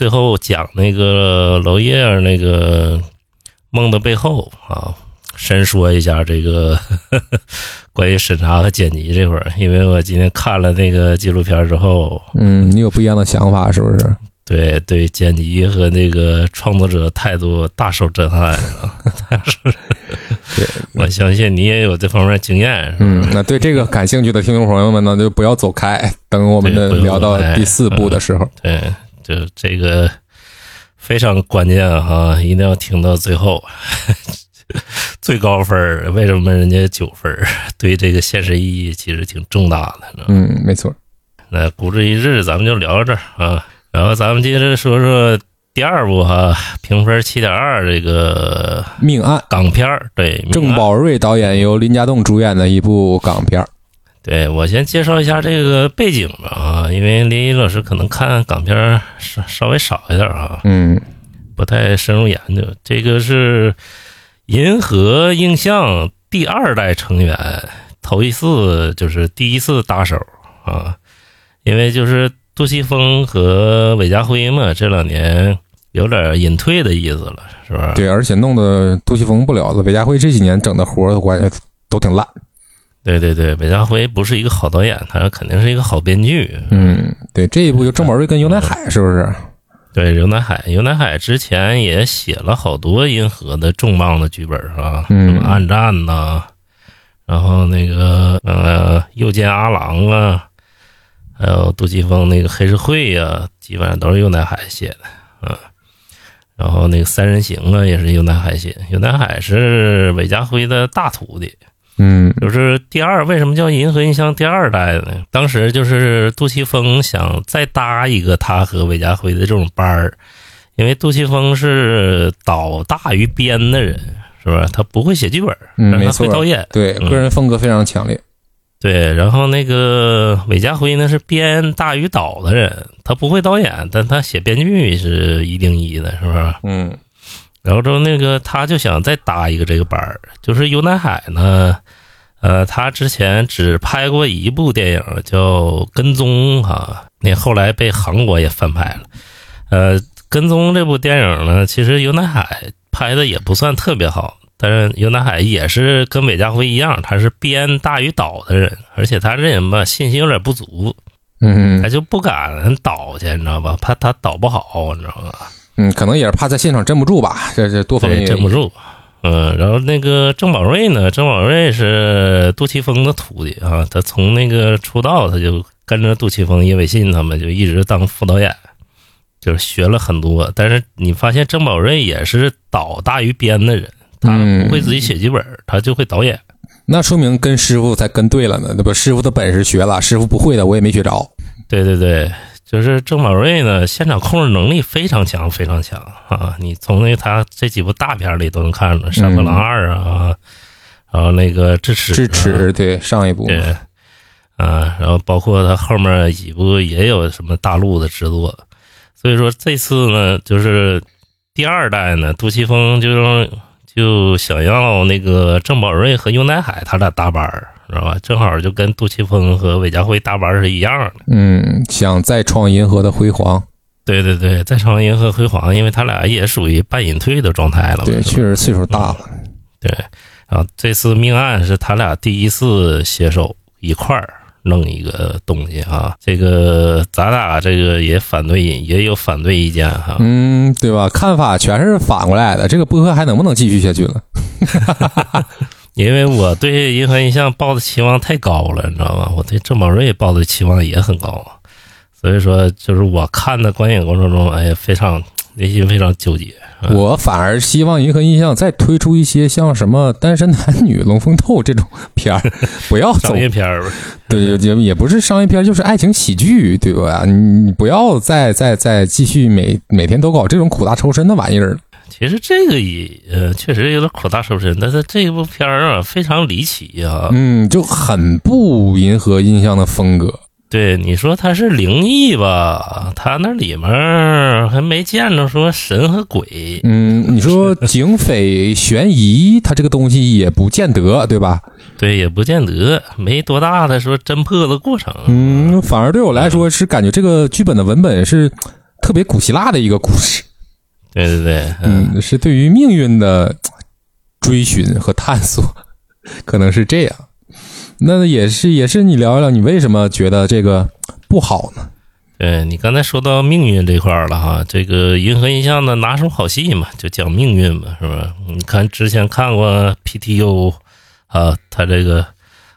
最后讲那个娄烨儿那个梦的背后啊，深说一下这个 关于审查和剪辑这块儿，因为我今天看了那个纪录片之后，嗯，你有不一样的想法是不是？对对剪辑和那个创作者态度大受震撼啊！对，我相信你也有这方面经验，嗯，那对这个感兴趣的听众朋友们呢，就不要走开，等我们的聊到第四部的时候。对，就这个非常关键哈，一定要听到最后。最高分儿为什么人家九分儿？对这个现实意义其实挺重大的。嗯，没错。那孤注一掷，咱们就聊到这儿啊。然后咱们接着说说第二部哈，评分七点二，这个命案，港片儿，对，郑宝瑞导演由林家栋主演的一部港片儿。对我先介绍一下这个背景吧啊，因为林一老师可能看港片儿稍稍微少一点啊，嗯不太深入研究。这个是银河映像第二代成员头一次，就是第一次搭手啊，因为就是杜琪峰和韦家辉嘛，这两年有点隐退的意思了，是吧？对，而且弄得杜琪峰不了了。韦家辉这几年整的活儿，我感觉都挺烂。对对对，韦家辉不是一个好导演，他肯定是一个好编剧。嗯，对，这一部就郑宝瑞跟尤乃海是不是？对，尤乃海，尤乃海之前也写了好多银河的重磅的剧本，是吧？嗯什么暗战呐、然后那个呃，又见阿郎啊，还有杜琪峰那个黑社会呀、基本上都是尤乃海写的，嗯。然后那个三人行啊，也是尤乃海写的。尤乃海是韦家辉的大徒弟，嗯就是第二，为什么叫银河印象第二代呢？当时就是杜琪峰想再搭一个他和韦家辉的这种班儿，因为杜琪峰是导大于编的人，是吧？他不会写剧本，嗯，没错他会导演。对，嗯个人风格非常强烈。对，然后那个韦家辉呢是编大于导的人，他不会导演，但他写编剧是一定一的，是不是？嗯然后之后那个他就想再搭一个这个班儿，就是尤乃海呢，呃，他之前只拍过一部电影叫《跟踪》哈，那后来被韩国也翻拍了。呃，《跟踪》这部电影呢，其实尤乃海拍的也不算特别好，但是尤乃海也是跟韦家辉一样，他是编大于导的人，而且他这人吧信心有点不足，嗯他就不敢导去，你知道吧？怕他导不好，你知道吧？嗯，可能也是怕在现场镇不住吧，这这多方面镇不住。嗯，然后那个郑宝瑞呢？郑宝瑞是杜琪峰的徒弟啊，他从那个出道他就跟着杜琪峰、叶伟信他们就一直当副导演，就是学了很多。但是你发现郑宝瑞也是导大于编的人，他嗯不会自己写剧本，他就会导演。那说明跟师傅才跟对了呢，那不？师傅的本事学了，师傅不会的我也没学着。对对对，就是郑宝瑞呢，现场控制能力非常强，非常强啊！你从那他这几部大片里都能看出来，《山河狼二》啊，然后那个智齿、啊，智齿对上一部，对，啊，然后包括他后面几部也有什么大陆的制作，所以说这次呢，就是第二代呢，杜琪峰就就想要那个郑宝瑞和尤乃海他俩搭班儿，知道吧？正好就跟杜琪峰和韦家辉搭班是一样的。嗯，想再创银河的辉煌，对对对，再创银河辉煌，因为他俩也属于半隐退的状态了嘛。对，确实岁数大了。对，然后这次命案是他俩第一次携手一块儿弄一个东西啊。这个咱俩这个也反对，也有反对意见哈。嗯，对吧？看法全是反过来的，这个播客还能不能继续下去了？因为我对银河印象抱的期望太高了，你知道吗？我对郑宝瑞抱的期望也很高，所以说就是我看的观影过程中，哎呀，非常内心非常纠结。嗯我反而希望银河印象再推出一些像什么《单身男女》《龙凤斗》这种片儿，不要走商业片儿吧，对，也也不是商业片，就是爱情喜剧，对吧？你你不要再再再继续每每天都搞这种苦大仇深的玩意儿了。其实这个也呃确实有点苦大仇深，但是这部片儿啊非常离奇啊。嗯，就很不银河印象的风格。对，你说它是灵异吧？它那里面儿还没见着说神和鬼。嗯，你说 警匪悬疑，它这个东西也不见得，对吧？对，也不见得没多大的说侦破的过程。嗯，反而对我来说是感觉这个剧本的文本是特别古希腊的一个故事。对对对，嗯，嗯，是对于命运的追寻和探索，可能是这样。那也是也是你聊一聊，你为什么觉得这个不好呢？对你刚才说到命运这块儿了哈，这个银河印象的拿手好戏嘛，就讲命运嘛，是吧？你看之前看过 PTU 啊，他这个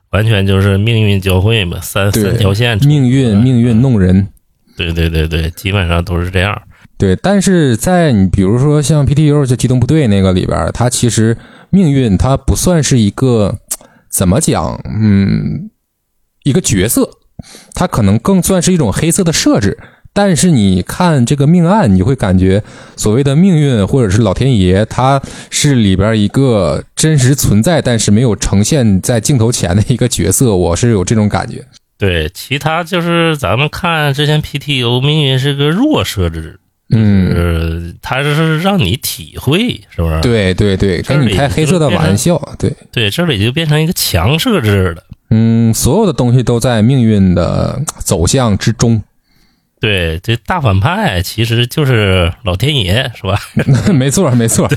完全就是命运交汇嘛，三对三条线，命运命运弄人。对对对对，基本上都是这样。对，但是在你比如说像 PTU 就机动部队那个里边，它其实命运它不算是一个怎么讲，嗯，一个角色，它可能更算是一种黑色的设置。但是你看这个命案，你会感觉所谓的命运或者是老天爷，它是里边一个真实存在，但是没有呈现在镜头前的一个角色。我是有这种感觉。对，其他就是咱们看之前 PTU 命运是个弱设置，嗯，呃，它是让你体会，是不是？对对对，跟你开黑色的玩笑，对。对，这里就变成一个强设置了。嗯，所有的东西都在命运的走向之中。对，这大反派其实就是老天爷，是吧？没错，没错。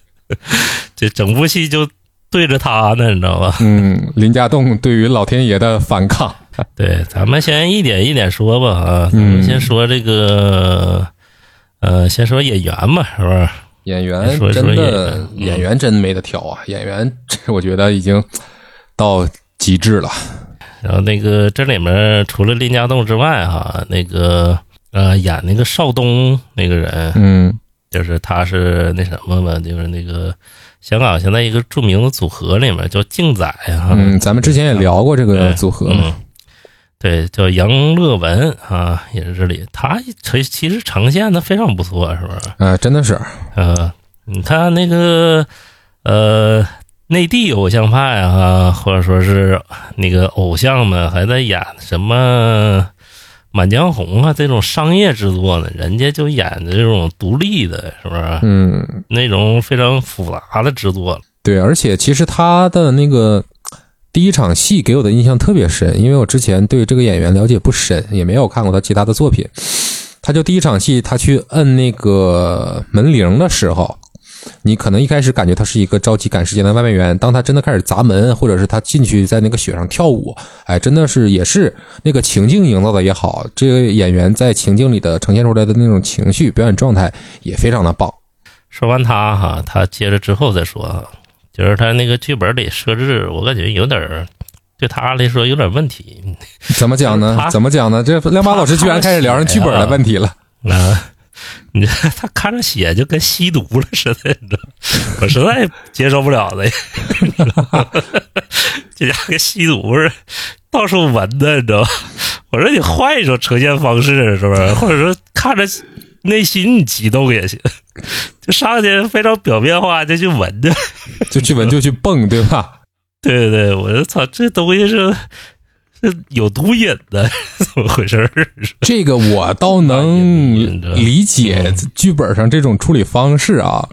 这整部戏就对着他呢，你知道吧？嗯，林家栋对于老天爷的反抗。对，咱们先一点一点说吧啊，咱嗯们先说这个，呃，先说演员吧，是不是？演员真的演员真没得挑啊！演员这 我觉得已经到极致了。然后那个这里面除了林家栋之外，哈，那个呃演那个邵东那个人，嗯就是他是那什么嘛，就是那个香港现在一个著名的组合里面叫静仔哈，嗯，咱们之前也聊过这个组合嘛。嗯，对，叫杨乐文啊，也是这里，他其其实呈现的非常不错，是不是？啊，真的是，呃，你看那个呃，内地偶像派啊，或者说是那个偶像们还在演什么《满江红》啊这种商业制作呢，人家就演的这种独立的，是不是？嗯，那种非常复杂的制作。对，而且其实他的那个第一场戏给我的印象特别深，因为我之前对这个演员了解不深，也没有看过他其他的作品。他就第一场戏，他去摁那个门铃的时候，你可能一开始感觉他是一个着急赶时间的外卖员，当他真的开始砸门，或者是他进去在那个雪上跳舞，哎，真的是也是那个情境营造的也好，这个演员在情境里的呈现出来的那种情绪表演状态也非常的棒。说完他哈，他接着之后再说，就是他那个剧本里设置，我感觉有点儿对他来说有点问题。怎么讲呢？怎么讲呢？这亮马老师居然开始聊上剧本的问题了。啊，你这 他看着写就跟吸毒了似的，你知道吗？我实在接受不了了，这家伙跟吸毒似的，到处闻的，你知道吗？我说你换一种呈现方式，是不是？或者说看着内心激动也行，就上去非常表面化，就去闻的。就去闻就去蹦，对吧？对对对，我就操，这东西是是有毒瘾的，怎么回事儿？这个我倒能理解剧本上这种处理方式啊，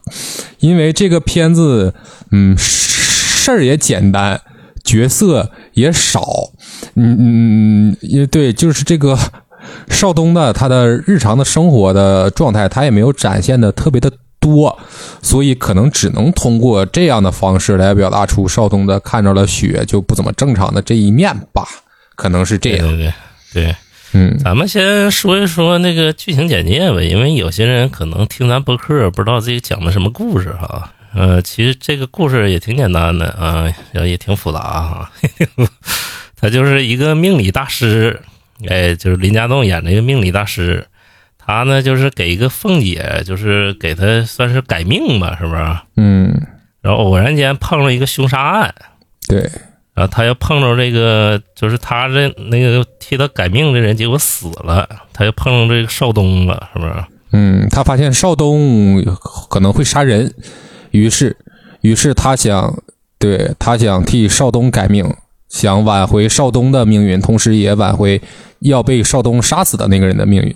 因为这个片子，嗯，事儿也简单，角色也少，嗯嗯，也对，就是这个邵东的他的日常的生活的状态，他也没有展现的特别的多，所以可能只能通过这样的方式来表达出邵东的看着了雪就不怎么正常的这一面吧，可能是这样，对对对。嗯咱们先说一说那个剧情简介吧，因为有些人可能听咱播客不知道这个讲的什么故事哈。呃，其实这个故事也挺简单的啊，也也挺复杂哈。他就是一个命理大师，哎，就是林家栋演那个命理大师，他呢就是给一个凤姐，就是给他算是改命吧，是不是？嗯，然后偶然间碰了一个凶杀案，对。然后他又碰着这个，就是他这那个替他改命的人，结果死了，他又碰上这个邵东了，是不是？嗯，他发现邵东可能会杀人，于是，于是他想，对他想替邵东改命，想挽回少东的命运，同时也挽回要被少东杀死的那个人的命运。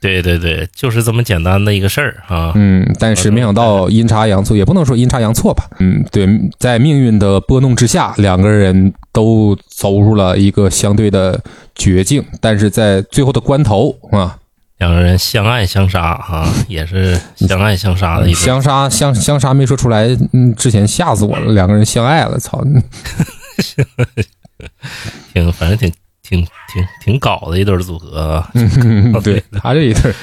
对对对，就是这么简单的一个事儿啊。嗯，但是没想到阴差阳错，也不能说阴差阳错吧。嗯，对，在命运的拨弄之下，两个人都走入了一个相对的绝境，但是在最后的关头啊，两个人相爱相杀啊，也是相爱相杀的一个。相杀相相杀没说出来，嗯，之前吓死我了，两个人相爱了，操！挺反正挺挺挺挺搞的一对组合啊。嗯，对他这一对儿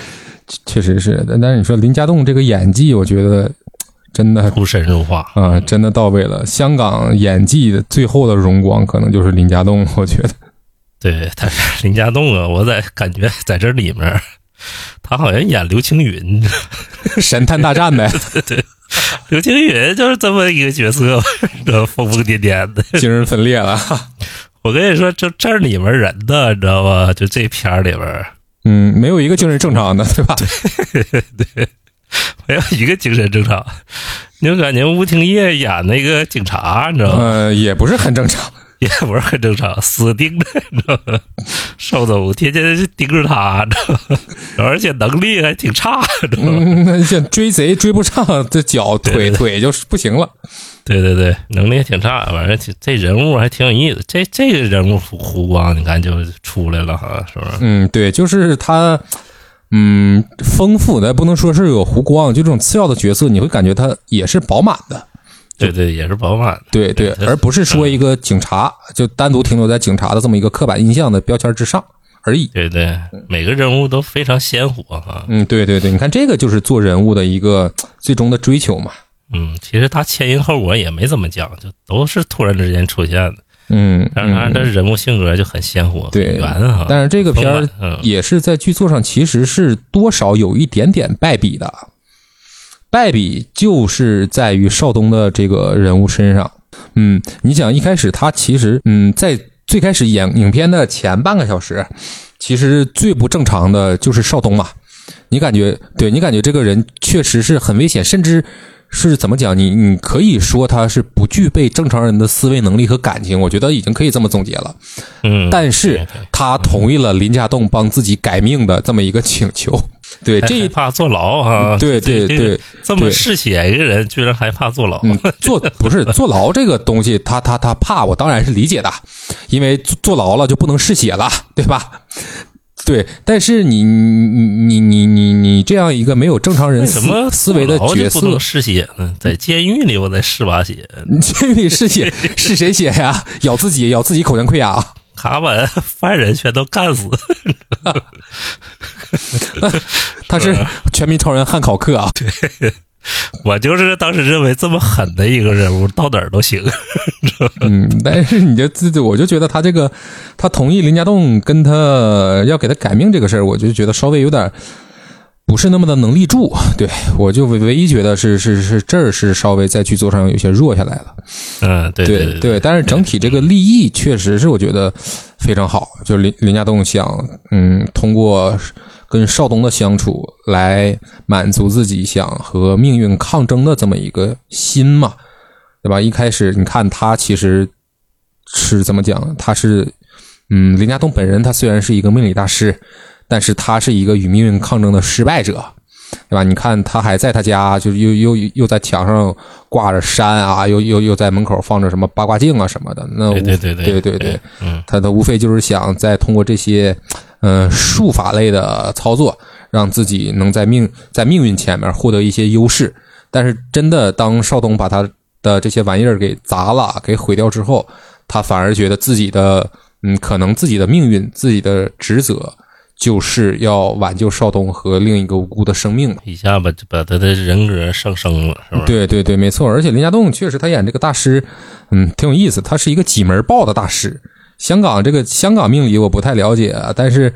确实是，但但是你说林家栋这个演技，我觉得真的出神入化。啊、真的到位了。香港演技的最后的荣光，可能就是林家栋，我觉得。对，他是林家栋啊，我在感觉在这里面，他好像演刘青云，神探大战呗，刘青云就是这么一个角色，这疯疯癫癫的。精神分裂了。我跟你说，就这里面人的，你知道吧？就这片儿里边，嗯，没有一个精神正常的，对吧？对没有一个精神正常。你就感觉吴廷烨演那个警察，你知道吗？呃，也不是很正常。也不是很正常，死盯着，你知道吗？邵总天天盯着他，你知道吗？而且能力还挺差，你知道吗？嗯，那像追贼追不上，这脚 腿腿就是不行了。对对对，能力也挺差，反正这这人物还挺有意思。这这个人物弧弧光，你看就出出来了哈，是不是？嗯，对，就是他，嗯，丰富的不能说是有弧光，就这种次要的角色，你会感觉他也是饱满的。对对，也是饱满的。对对，而不是说一个警察就单独停留在警察的这么一个刻板印象的标签之上而已。对对，每个人物都非常鲜活哈。嗯，对对对，你看这个就是做人物的一个最终的追求嘛。嗯，其实他前因后果也没怎么讲，就都是突然之间出现的。嗯，但是他这人物性格就很鲜活，对很圆哈。但是这个片儿也是在剧作上其实是多少有一点点败笔的，败笔就是在于邵东的这个人物身上。嗯，你想一开始他其实嗯，在最开始演影片的前半个小时，其实最不正常的就是邵东嘛。你感觉对你感觉这个人确实是很危险，甚至是怎么讲？你你可以说他是不具备正常人的思维能力和感情，我觉得已经可以这么总结了。嗯，但是他同意了林家栋帮自己改命的这么一个请求。对，这一怕坐牢啊。对对对这么嗜血一个人，居然还怕坐牢。嗯，坐不是坐牢这个东西，他他他怕，我当然是理解的，因为坐坐牢了就不能嗜血了，对吧？对，但是你你你你你你这样一个没有正常人思什么思维的角色不能，嗜血呢？在监狱里我再试把血，监狱里嗜血是谁血呀？咬自己，咬自己口腔溃疡。卡把 犯人全都干死。他是全民超人汉考克啊！对我就是当时认为这么狠的一个人物，到哪儿都行。嗯，但是你就自己，我就觉得他这个，他同意林家栋跟他要给他改命这个事儿，我就觉得稍微有点不是那么的能立住。对我就唯唯一觉得是是是这儿是稍微在剧作上有些弱下来了。嗯，对对对对，但是整体这个立意确实是我觉得非常好，就是林林家栋想嗯通过跟邵东的相处来满足自己想和命运抗争的这么一个心嘛，对吧？一开始你看他其实是怎么讲？他是嗯林家栋本人，他虽然是一个命理大师，但是他是一个与命运抗争的失败者。对吧？你看他还在他家，就是又又又在墙上挂着山啊，又又又在门口放着什么八卦镜啊什么的。那无对对对对对对，嗯，他的无非就是想再通过这些嗯、呃术法类的操作，让自己能在命在命运前面获得一些优势。但是真的，当邵东把他的这些玩意儿给砸了、给毁掉之后，他反而觉得自己的嗯，可能自己的命运、自己的职责。就是要挽救少东和另一个无辜的生命。一下把把他的人格上升了，是吧？对对对，没错。而且林家栋确实他演这个大师，嗯，挺有意思。他是一个几门报的大师。香港这个香港命理我不太了解啊，但是，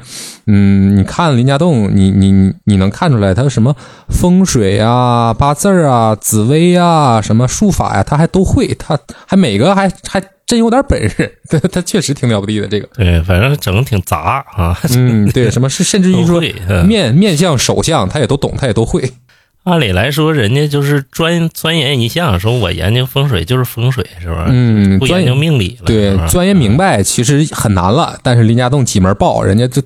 嗯，你看林家栋，你你你你能看出来他什么风水啊、八字啊、紫薇啊、什么术法呀、他还都会，他还每个还还真有点本事。他他确实挺了不地的这个。对，反正整的挺杂啊。嗯，对，什么是甚至于说 面面相、手相，他也都懂，他也都会。按理来说，人家就是专钻研一项，说我研究风水就是风水，是吧？嗯，不研究命理了，对，钻研明白其实很难了，但是林家栋几门爆，人家就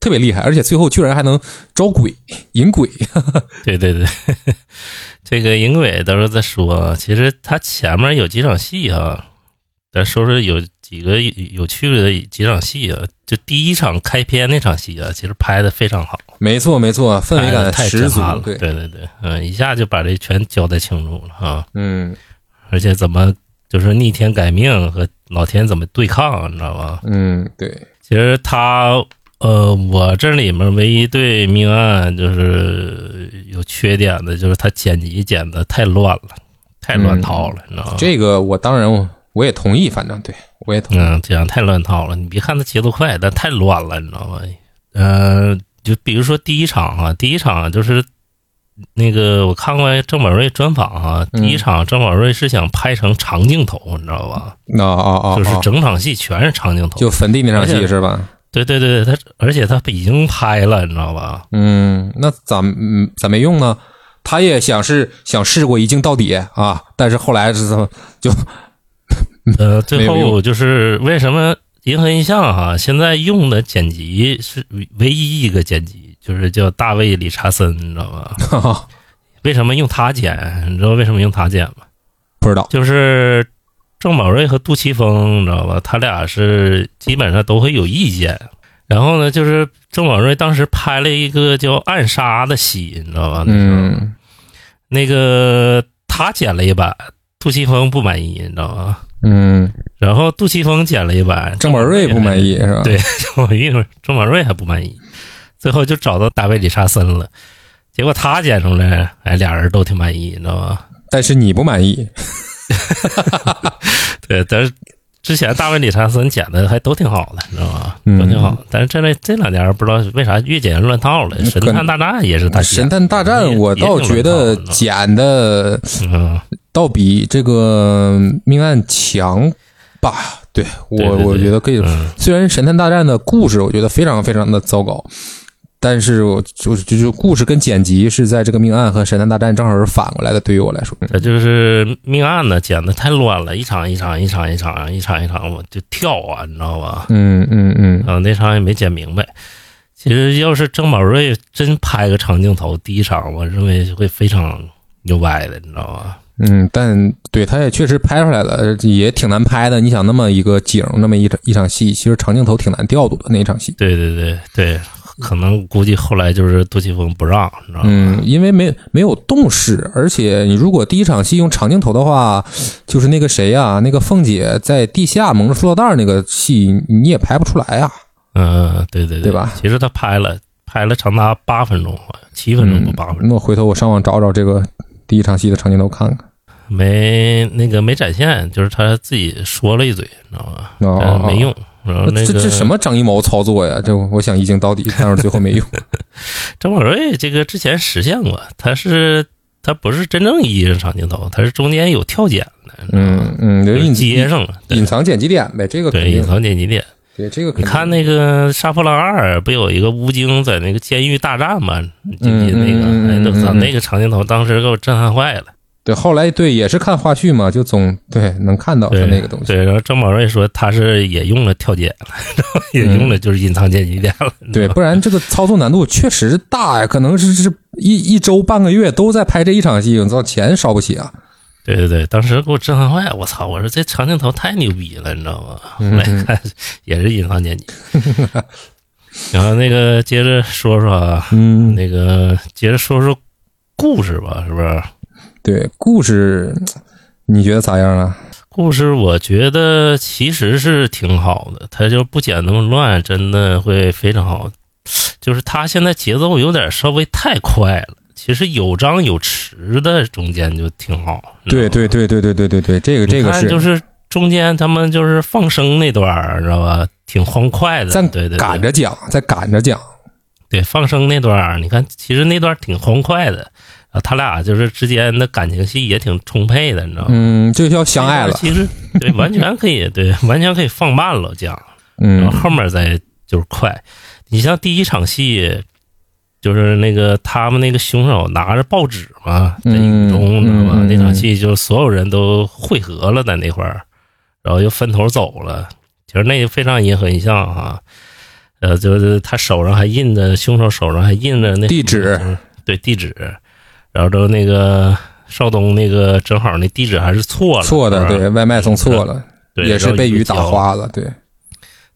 特别厉害，而且最后居然还能招鬼引鬼。对对对，这个引鬼到时候再说。其实他前面有几场戏啊，咱说说有几个有有趣的几场戏啊。就第一场开篇那场戏啊，其实拍的非常好，没错没错，氛围感太十足了。。对，对对对，嗯，一下就把这全交代清楚了啊。嗯而且怎么就是逆天改命和老天怎么对抗，你知道吧？嗯，对，其实他呃，我这里面唯一对命案就是有缺点的，就是他剪辑剪的太乱了，太乱套了，你知道吗？这个我当然我我也同意，反正对我也同意。嗯，这样太乱套了。你别看他节奏快，但太乱了，你知道吗？呃，就比如说第一场啊，第一场就是那个我看过郑宝瑞专访啊，嗯第一场郑宝瑞是想拍成长镜头，你知道吧？那啊啊，就是啊整场戏全是长镜头。就坟地那场戏是吧？对对对，他而且他已经拍了，你知道吧？嗯，那咋嗯咋没用呢？他也想是想试过一镜到底啊，但是后来是怎么就 呃，最后就是为什么银河印象哈现在用的剪辑是唯一一个剪辑，就是叫大卫理查森，你知道吗？为什么用他剪？你知道为什么用他剪吗？不知道。就是郑宝瑞和杜琪峰，你知道吧？他俩是基本上都会有意见。然后呢，就是郑宝瑞当时拍了一个叫《暗杀》的戏，你知道吧？嗯那个他剪了一版，杜琪峰不满意，你知道吗？嗯，然后杜琪峰剪了一版，郑宝瑞不满意是吧？对，我一会儿郑宝瑞还不满意，最后就找到大卫·理查森了。结果他剪出来，哎，俩人都挺满意，你知道吗？但是你不满意，对，但是之前大卫·理查森剪的还都挺好的，你知道吗？嗯都挺好。但是这这这两年不知道为啥越剪越乱套了。神探大战也是他神探大战我倒觉得剪的嗯，倒比这个命案强吧。对我我觉得可以。嗯虽然神探大战的故事我觉得非常非常的糟糕，但是我就就是故事跟剪辑是在这个命案和神探大战正好是反过来的。对于我来说，这就是命案呢，剪的太乱了，一场一场一场一场一场一场我就跳啊，你知道吧？嗯嗯嗯啊，那场也没剪明白。其实要是郑宝瑞真拍个长镜头，第一场我认为会非常牛掰的，你知道吧？嗯，但对他也确实拍出来了，也挺难拍的。你想那么一个景，那么一场一场戏，其实长镜头挺难调度的那一场戏。对对对对，可能估计后来就是杜琪峰不让，你知道吗？嗯，因为没没有动势，而且你如果第一场戏用长镜头的话，就是那个谁呀、那个凤姐在地下蒙着塑料袋儿那个戏，你也拍不出来啊、嗯，对对对吧其实他拍了，拍了长达八分钟，好像七分钟不八分钟，那我回头我上网找找这个第一场戏的长镜头看看。没那个没展现，就是他自己说了一嘴，你知道吧？哦没用。然后那个这这什么张艺谋操作呀？这我想一镜到底，但是最后没用。张宝瑞这个之前实现过，他是他不是真正意义上长镜头，他是中间有跳剪的，嗯嗯，就接上了，隐藏剪辑点呗，这个对隐藏剪辑点。对这个你看那个《杀破狼二》，不有一个吴京在那个监狱大战吗？你记不记那个？嗯嗯嗯哎，那个长镜头当时给我震撼坏了。对，后来对也是看花絮嘛，就总对能看到他那个东西。对，然后郑宝瑞说他是也用了跳剪了，然后也用了就是隐藏剪辑点了。对，不然这个操作难度确实大呀，可能是是一一周半个月都在拍这一场戏，你知道，钱烧不起啊。对对对，当时给我震撼坏了，我操！我说这长镜头太牛逼了，你知道吗？后来看也是隐藏剪辑。然后那个接着说说啊，嗯，那个接着说说故事吧，是不是？对，故事你觉得咋样啊？故事我觉得其实是挺好的，它就不剪那么乱，真的会非常好。就是它现在节奏有点稍微太快了，其实有张有弛的中间就挺好。对对对对对对对对，这个这个是就是中间他们就是放生那段儿，知道吧？挺欢快的，在对对对赶着讲，在赶着讲。对放生那段儿，你看其实那段儿挺欢快的啊，他俩就是之间的感情戏也挺充沛的，你知道吗？嗯，这就叫相爱了。其实对，完全可以，对，完全可以放慢了讲，然嗯后后面再就是快。你像第一场戏，就是那个他们那个凶手拿着报纸嘛，在雨中，嗯知道吧？嗯嗯那场戏就是所有人都汇合了在那块儿，然后又分头走了。其实那个非常银河印象哈，呃，就是他手上还印着凶手手上还印着那地址，对地址，然后都那个邵东那个正好那地址还是错了，错的，对外卖送错了，对，也是被雨打花了。对，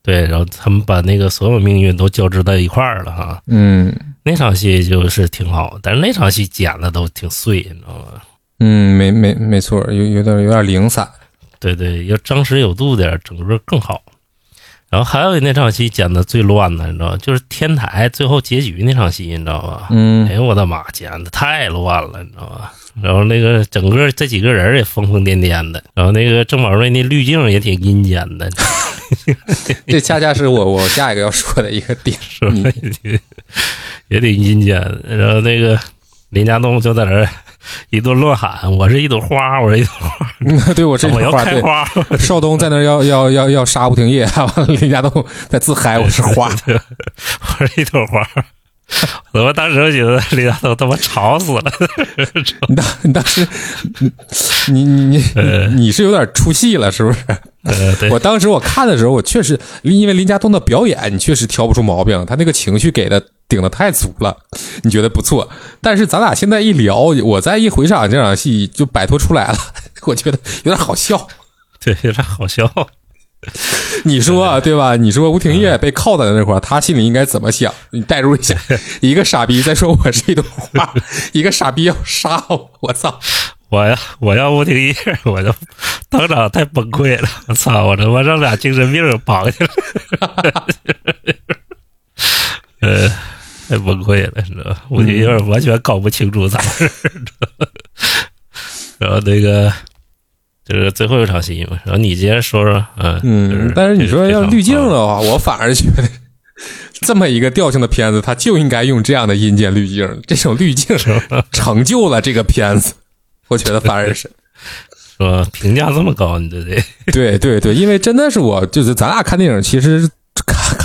对，然后他们把那个所有命运都交织在一块儿了哈。嗯那场戏就是挺好，但是那场戏剪的都挺碎，你知道吗？嗯，没没没错，有有点有点零散。对对，要张弛有度点，整个更好。然后还有那场戏剪的最乱的，你知道吗？就是天台最后结局那场戏，你知道吧？嗯哎呦我的妈，剪的太乱了，你知道吧？然后那个整个这几个人也疯疯癫癫的，然后那个郑宝瑞那滤镜也挺阴间的，这恰恰是我我下一个要说的一个点。也挺阴间。然后那个林家栋就在那儿 一顿乱喊：“我是一朵花，我是一朵花，对我这我要句话，对开花。邵 东在那儿要要要要杀不停业，完了林家栋在自嗨，我是花。我是一朵花。”我当时就觉得林家栋他妈吵死了，你当你当时你你你呃你你是有点出戏了，是不是？呃，对我当时我看的时候，我确实因为林家栋的表演，你确实挑不出毛病，他那个情绪给的顶的太足了，你觉得不错。但是咱俩现在一聊，我再一回想这场戏，就摆脱出来了，我觉得有点好笑。对，有点好笑。你说啊对吧？你说吴廷烨被铐在那块儿，他心里应该怎么想？你代入一下，一个傻逼在说我这段话，一个傻逼要杀我，我操！我呀，我要吴廷烨，我就当场太崩溃了。我操，我他妈让俩精神病绑去了，呃，太崩溃了，你知道吧？吴廷烨完全搞不清楚咋回事儿，然后那个。就是最后一场戏嘛，然后你接着说说，嗯嗯，但是你说要滤镜的话，我反而觉得这么一个调性的片子，它就应该用这样的阴间滤镜，这种滤镜成就了这个片子，我觉得反而是，是吧？评价这么高，你这得对对对，因为真的是我就是咱俩看电影，其实。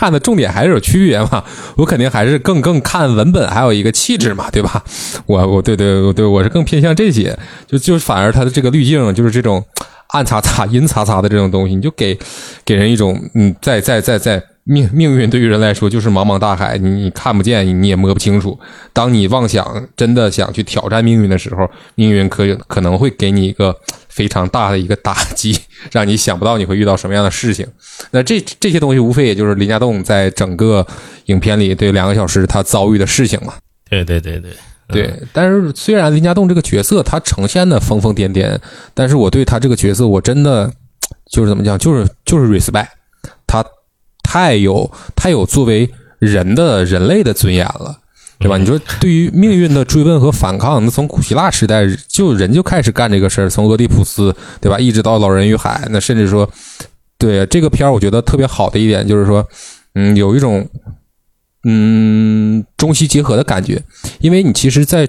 看的重点还是有区别嘛，我肯定还是更更看文本，还有一个气质嘛，对吧？我我对对对，我是更偏向这些，就就反而它的这个滤镜就是这种暗擦擦、阴擦擦的这种东西，你就给给人一种嗯，在在在在命命运对于人来说就是茫茫大海，你你看不见，你也摸不清楚。当你妄想真的想去挑战命运的时候，命运可可能会给你一个。非常大的一个打击，让你想不到你会遇到什么样的事情。那这这些东西无非也就是林家栋在整个影片里对两个小时他遭遇的事情嘛。对对对对对。但是虽然林家栋这个角色他呈现的疯疯癫癫，但是我对他这个角色我真的就是怎么讲，就是就是 respect，他太有太有作为人的人类的尊严了。对吧？你说对于命运的追问和反抗，那从古希腊时代就人就开始干这个事儿，从俄狄浦斯，对吧？一直到老人与海，那甚至说，对这个片儿，我觉得特别好的一点就是说，嗯，有一种嗯中西结合的感觉，因为你其实，在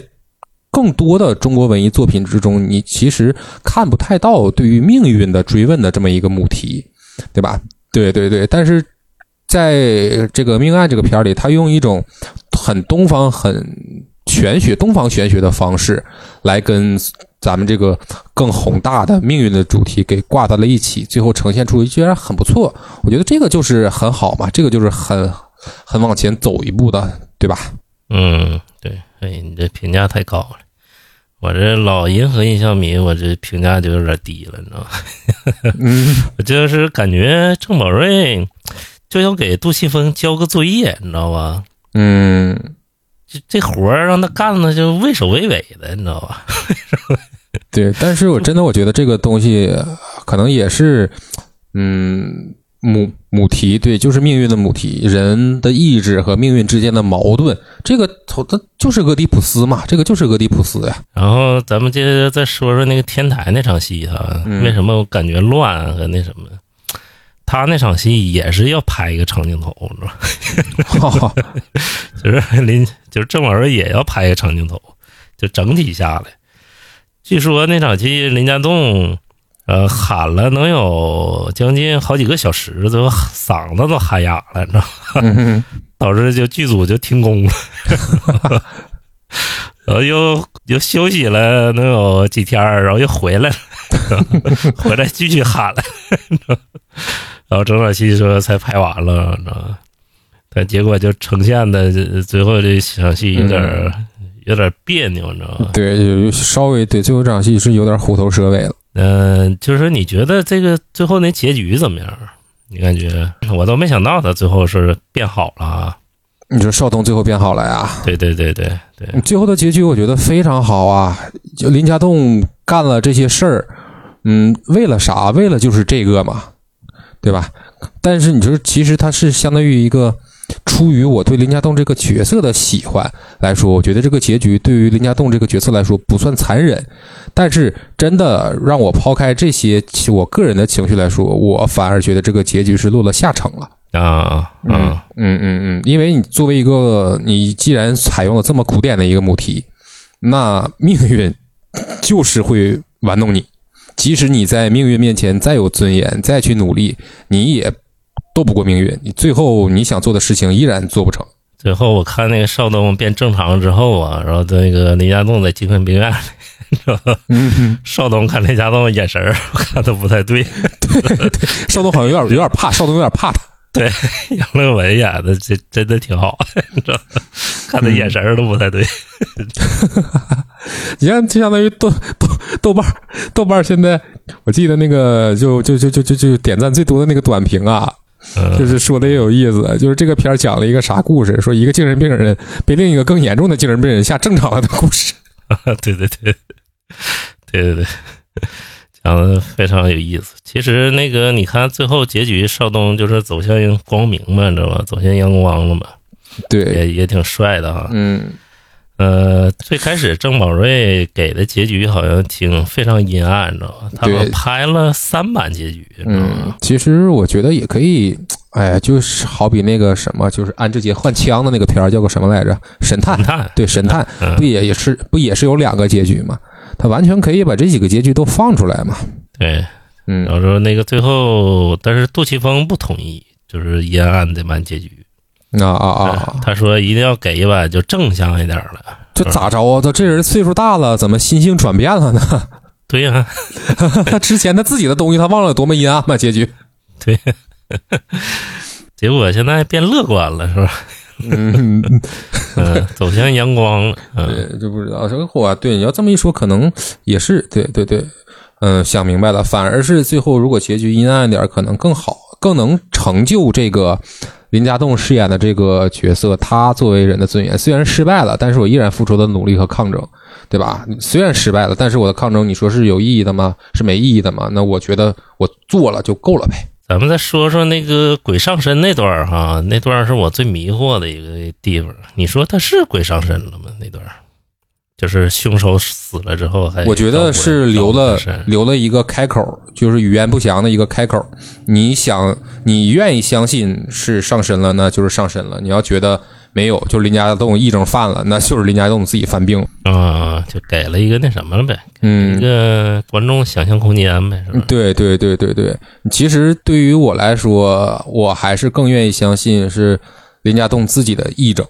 更多的中国文艺作品之中，你其实看不太到对于命运的追问的这么一个母题，对吧？对对对，但是在这个命案这个片儿里，他用一种。很东方、很玄学、东方玄学的方式来跟咱们这个更宏大的命运的主题给挂到了一起，最后呈现出居然很不错。我觉得这个就是很好嘛，这个就是很很往前走一步的，对吧？嗯，对。哎，你这评价太高了，我这老银河印象迷，我这评价就有点低了，你知道吗？嗯，我就是感觉郑宝瑞就要给杜琪峰交个作业，你知道吧？嗯，这这活儿让他干的就畏首畏尾的，你知道吧？对，但是我真的我觉得这个东西可能也是，嗯，母母题，对，就是命运的母题，人的意志和命运之间的矛盾，这个头它就是俄狄浦斯嘛，这个就是俄狄浦斯呀。然后咱们接着再说说那个天台那场戏哈，为什么我感觉乱和那什么？他那场戏也是要拍一个长镜头，知道吧？就是林，就是郑宝瑞也要拍一个长镜头，就整体下来。据说那场戏林家栋，呃，喊了能有将近好几个小时，都嗓子都喊哑了，你知道吗？导致就剧组就停工了，然后又又休息了能有几天，然后又回来了，回来继续喊了。然后整场戏说才拍完了，你知道吗？但结果就呈现的最后这场戏有点有点别扭，你知道吗？对，稍微对最后这场戏是有点虎头蛇尾了。嗯，就是说你觉得这个最后那结局怎么样？你感觉我都没想到他最后是变好了啊！你说邵东最后变好了呀？对对对对对，最后的结局我觉得非常好啊！就林家栋干了这些事儿，嗯，为了啥？为了就是这个嘛。对吧？但是你说，其实他是相当于一个出于我对林家栋这个角色的喜欢来说，我觉得这个结局对于林家栋这个角色来说不算残忍。但是真的让我抛开这些我个人的情绪来说，我反而觉得这个结局是落了下乘了啊！嗯嗯嗯嗯，因为你作为一个你既然采用了这么古典的一个母题，那命运就是会玩弄你。即使你在命运面前再有尊严，再去努力，你也斗不过命运。你最后你想做的事情依然做不成。最后我看那个邵东变正常之后啊，然后那个林家栋在精神病院里，嗯，邵东看雷家栋的眼神儿，看的不太对，对对，邵东好像有点有点怕，邵东有点怕他。对，杨乐文演的这真的挺好，你知道吗？看他眼神儿都不太对。你看，就相当于豆豆豆瓣儿豆瓣儿现在，我记得那个就就就就就就点赞最多的那个短评啊，嗯就是说的也有意思，就是这个片儿讲了一个啥故事？说一个精神病人被另一个更严重的精神病人下正常了的故事。对 对对，对对对，讲的非常有意思。其实那个你看最后结局，邵东就是走向光明嘛，你知道吧？走向阳光了嘛，对，也也挺帅的哈。嗯，呃，最开始郑宝瑞给的结局好像挺非常阴暗，你知道吧？他们拍了三版结局，嗯？，其实我觉得也可以，哎，就是好比那个什么，就是安志杰换枪的那个片儿叫个什么来着？神探神，探，对，神探嗯不也也是不也是有两个结局吗？他完全可以把这几个结局都放出来嘛。对。嗯然后说那个最后，但是杜琪峰不同意，就是阴暗的版结局。啊啊啊！他说一定要给一把就正向一点的。这咋着啊？他这人岁数大了，怎么心性转变了呢？对呀、他之前他自己的东西，他忘了有多么阴暗吗？结局，对，结果现在变乐观了，是吧？嗯，嗯，走向阳光了。嗯，对，就不知道这个货啊。对，你要这么一说，可能也是对对对，嗯，想明白了。反而是最后如果结局阴暗一点，可能更好，更能成就这个林家栋饰演的这个角色，他作为人的尊严。虽然失败了，但是我依然付出了努力和抗争，对吧？虽然失败了，但是我的抗争，你说是有意义的吗？是没意义的吗？那我觉得我做了就够了呗。咱们再说说那个鬼上身那段儿哈，那段是我最迷惑的一个地方。你说他是鬼上身了吗？那段就是凶手死了之后还，我觉得是留了留了一个开口，就是语言不详的一个开口。你想，你愿意相信是上身了，那就是上身了；你要觉得没有，就是林家栋癔症犯了，那就是林家栋自己犯病啊。啊，就给了一个那什么了呗，一嗯，个观众想象空间呗，是吧？对对对对对。其实对于我来说，我还是更愿意相信是林家栋自己的癔症。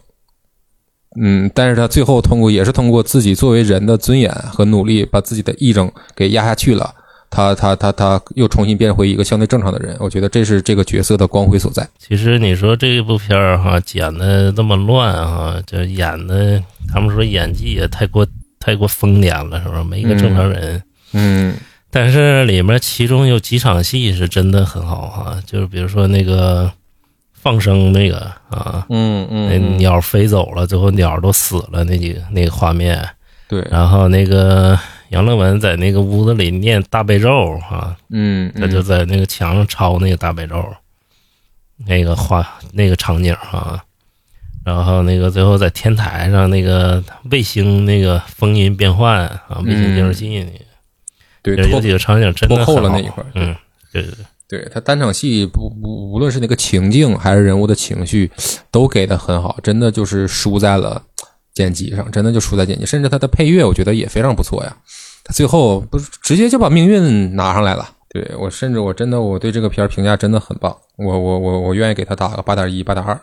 嗯，但是他最后通过也是通过自己作为人的尊严和努力，把自己的癔症给压下去了。他他他他又重新变回一个相对正常的人，我觉得这是这个角色的光辉所在。其实你说这部片儿哈剪的这么乱哈，就演的他们说演技也太过太过疯癫了，是吧？没一个正常人。嗯但是里面其中有几场戏是真的很好哈，就是比如说那个放生那个啊，嗯那鸟飞走了，最后鸟都死了那几个那个画面，对，然后那个杨乐文在那个屋子里念大悲咒啊，嗯，他就在那个墙上抄那个大悲咒，那个画那个场景啊，然后那个最后在天台上那个卫星那个风云变幻啊，卫星监视器那个，对有几个场景真的很好那一块嗯，对对对，对他单场戏不不无论是那个情境还是人物的情绪，都给的很好，真的就是输在了剪辑上，真的就输在剪辑，甚至他的配乐我觉得也非常不错呀。他最后不是直接就把命运拿上来了。对我甚至我真的我对这个片儿评价真的很棒，我我我我愿意给他打个八点一八点二，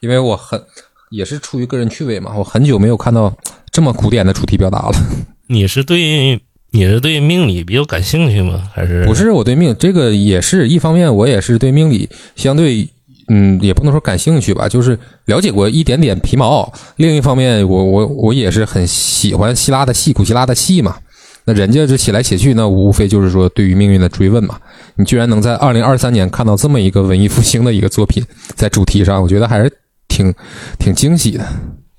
因为我很也是出于个人趣味嘛，我很久没有看到这么古典的主题表达了。你是对你是对命理比较感兴趣吗？还是不是我对命这个也是一方面，我也是对命理相对嗯，也不能说感兴趣吧，就是了解过一点点皮毛。另一方面，我我我也是很喜欢希腊的戏，古希腊的戏嘛。那人家这写来写去，那无非就是说对于命运的追问嘛。你居然能在二零二三年看到这么一个文艺复兴的一个作品，在主题上，我觉得还是挺挺惊喜的。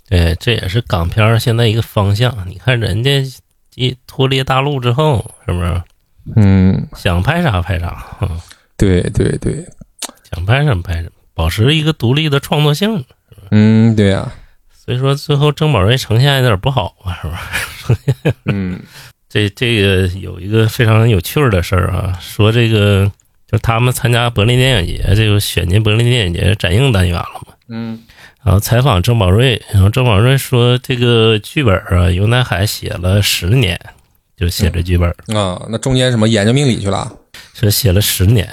对，这也是港片儿现在一个方向。你看人家一脱离大陆之后，是不是嗯，想拍啥拍啥？嗯对对对，想拍什么拍什么，保持一个独立的创作性。嗯，对呀、所以说最后郑宝瑞呈现有点不好啊，是吧？嗯 这这个有一个非常有趣儿的事儿啊，说这个就他们参加柏林电影节，这个选进柏林电影节展映单元了嘛。嗯然后采访郑宝瑞，然后郑宝瑞说，这个剧本啊，尤乃海写了十年，就写这剧本，啊，那中间什么研究命理去了？说写了十年。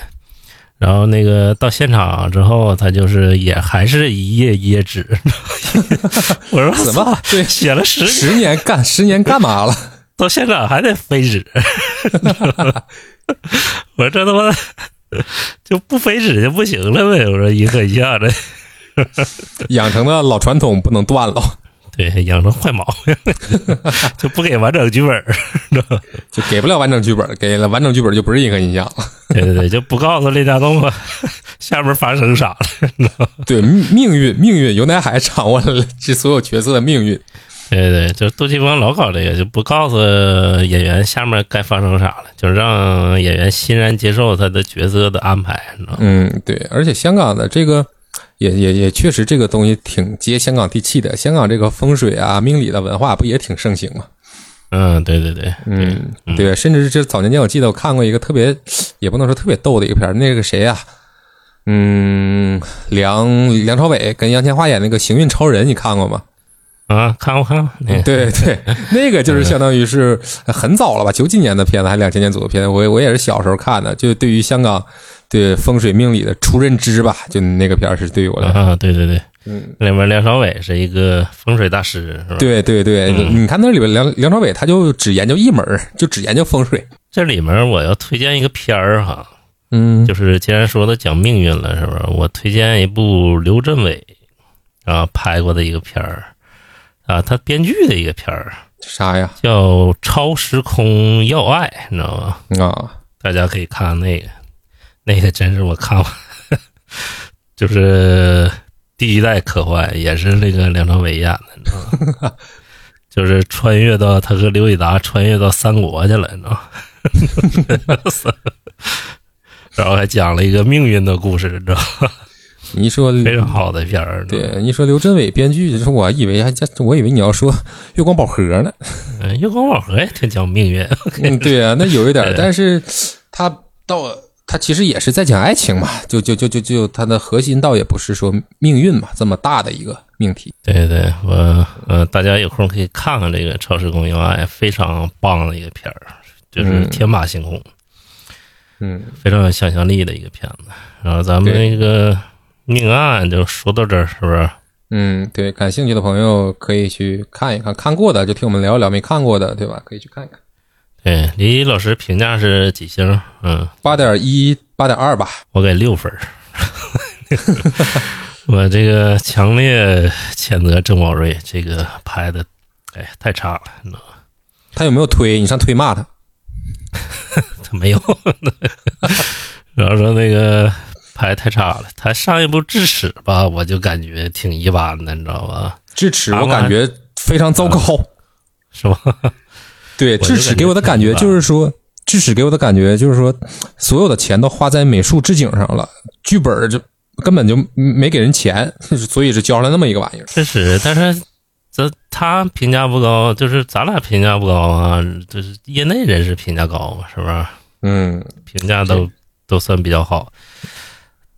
然后那个到现场之后，他就是也还是一页一页纸。我说怎么对写了十年，十年干十年干嘛了？到现场还得飞纸。我说这他妈就不飞纸就不行了呗。我说一个一下子，养成的老传统不能断了，对，养成坏毛病，就不给完整剧本 就给不了完整剧本，给了完整剧本就不是一个印象了。对对对，就不告诉列家栋了，下面发生啥了，对，命命运命运，尤乃海掌握了这所有角色的命运。对对对，就杜琪峰老搞这个，就不告诉演员下面该发生啥了，就让演员欣然接受他的角色的安排？嗯，对，而且香港的这个也也也确实这个东西挺接香港地气的。香港这个风水啊、命理的文化不也挺盛行吗？嗯，对对对，嗯，对，甚至是早年间我记得我看过一个特别，也不能说特别逗的一个片儿，那个谁呀、嗯，梁梁朝伟跟杨千嬅演那个《行运超人》，你看过吗？啊，看过看过，那个。对对，那个就是相当于是很早了吧，九几年的片子，还两千年左右的片子，我我也是小时候看的，就对于香港对风水命理的初认知吧，就那个片儿是对于我来说，啊，对对对，嗯，里面梁朝伟是一个风水大师，是吧？，对对对，你看那里边梁梁朝伟他就只研究一门儿，就只研究风水，这里面我要推荐一个片儿哈，嗯。就是既然说到讲命运了，是不是？我推荐一部刘镇伟啊拍过的一个片儿啊，他编剧的一个片儿啥呀？叫《超时空要爱》，你知道吗？啊，大家可以看那个，那个真是我看完，就是第一代科幻，也是那个梁朝伟演的，你知道吗？就是穿越到他和刘以达穿越到三国去了，你知道吗？然后还讲了一个命运的故事，你知道吗？你说非常好的片儿。对，你说刘镇伟编剧，就是我以为还加，我以为你要说月光宝盒呢。嗯，月光宝盒也挺讲命运。嗯，对啊，那有一点 但是他到他其实也是在讲爱情嘛，就就就就就他的核心倒也不是说命运嘛，这么大的一个命题。对对，我呃，大家有空可以看看这个《超时空要爱》，非常棒的一个片儿，就是嗯天马行空。嗯，非常有想象力的一个片子。然后咱们那个命案就说到这儿，是不是？嗯，对，感兴趣的朋友可以去看一看，看过的就听我们聊一聊，没看过的对吧？可以去看一看。对，李老师评价是几星？嗯，八点一，八点二吧。我给六分儿。我这个强烈谴责郑宝瑞这个拍的，哎，太差了，你知道吗？他有没有推？你上推骂他。他没有，然后说那个拍太差了。他上一部《智齿》吧，我就感觉挺一般的，你知道吧？智齿啊我感觉非常糟糕。是吧？对，智齿给我的感觉就是说，智齿给我的感觉就是说，所有的钱都花在美术置景上了，剧本儿就根本就没给人钱，所以就交上来那么一个玩意儿。确实，但是这他评价不高，就是咱俩评价不高啊，就是业内人士评价高，是不是？嗯评价都都算比较好。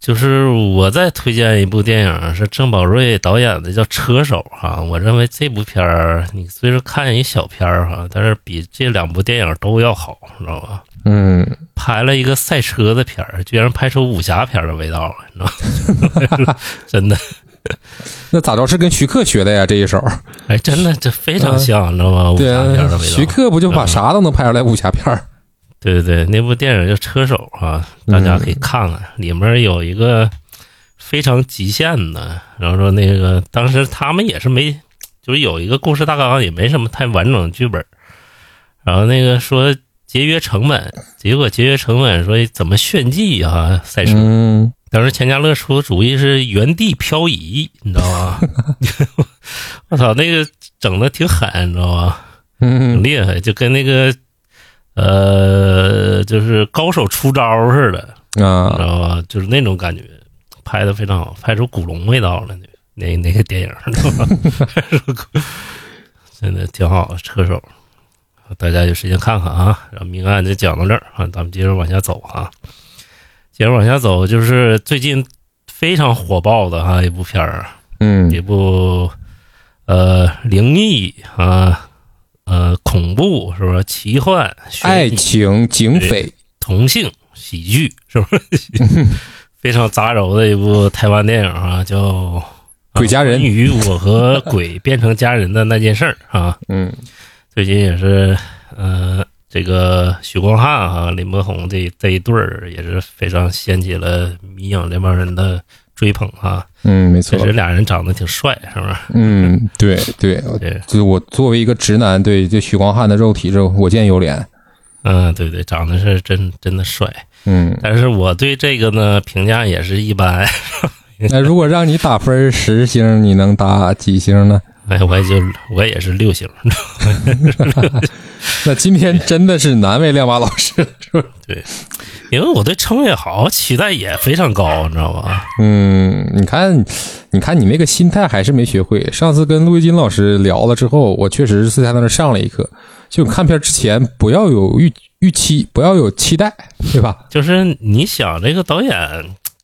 就是我再推荐一部电影，是郑宝瑞导演的，叫《车手》哈。我认为这部片儿，你虽然看一小片儿哈，但是比这两部电影都要好，你知道吧？嗯，拍了一个赛车的片儿，居然拍出武侠片儿的味道了，你知道吗？真的，那咋着是跟徐克学的呀？这一手，哎，真的这非常像，你知道吗？武对侠片的啊，味道。徐克不就把啥都能拍出来武侠片儿？对对对，那部电影叫《车手》啊，大家可以看看，里面有一个非常极限的，然后说那个当时他们也是没，就是有一个故事大纲，也没什么太完整的剧本，然后那个说节约成本，结果节约成本说怎么炫技啊赛车，嗯，当时钱嘉乐出的主意是原地漂移，你知道吗？我操，那个整的挺狠，你知道吗？挺嗯厉害，就跟那个呃，就是高手出招似的，你知啊，道吧？就是那种感觉，拍的非常好，拍出古龙味道了。那那那个电影？真的挺好的，车手。大家有时间看看啊。然后明暗就讲到这儿啊，咱们接着往下走啊。接着往下走，就是最近非常火爆的哈一部片儿，嗯一部呃灵异啊，呃恐怖是不是？奇幻、爱情警匪，同性喜剧是不是？非常杂糅的一部台湾电影啊，叫《鬼家人关于我和鬼变成家人的那件事儿啊。嗯最近也是呃，这个许光汉哈、林柏宏这这一对儿也是非常掀起了迷影这帮人的追捧啊。嗯，没错确，实俩人长得挺帅，是不是？嗯，对对，对，就是我作为一个直男，对这许光汉的肉体是我见犹怜。嗯，对对，长得是真真的帅。嗯，但是我对这个呢评价也是一般。那如果让你打分十星，你能打几星呢？哎，我也就我也是六星。那今天真的是难为亮马老师了，是吧？对，因为我对程伟豪期待也非常高，你知道吧？嗯，你看，你看你那个心态还是没学会。上次跟陆一金老师聊了之后，我确实是在那儿上了一课，就看片之前不要有预预期，不要有期待，对吧？就是你想这个导演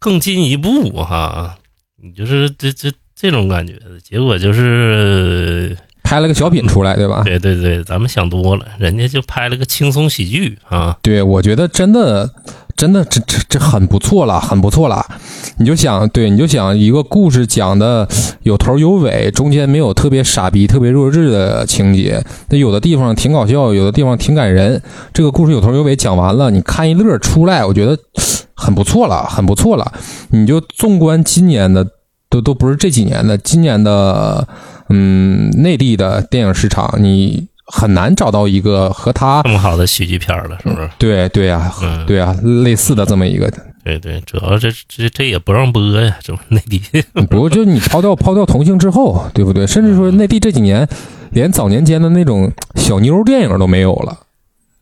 更进一步哈，你就是这这这种感觉，结果就是拍了个小品出来，对吧？对对对，咱们想多了，人家就拍了个轻松喜剧啊。对，我觉得真的，真的，这这这很不错了，很不错了。你就想，对，你就想一个故事讲的有头有尾，中间没有特别傻逼、特别弱智的情节，那有的地方挺搞笑，有的地方挺感人。这个故事有头有尾，讲完了，你看一乐出来，我觉得很不错了，很不错了。你就纵观今年的，都都不是这几年的，今年的，嗯，内地的电影市场，你很难找到一个和他这么好的喜剧片了，是不是？对对呀、嗯对呀、类似的这么一个，对对，主要这这这也不让播呀，这内地。不过就你抛掉抛掉同性之后，对不对？甚至说内地这几年连早年间的那种小妞电影都没有了。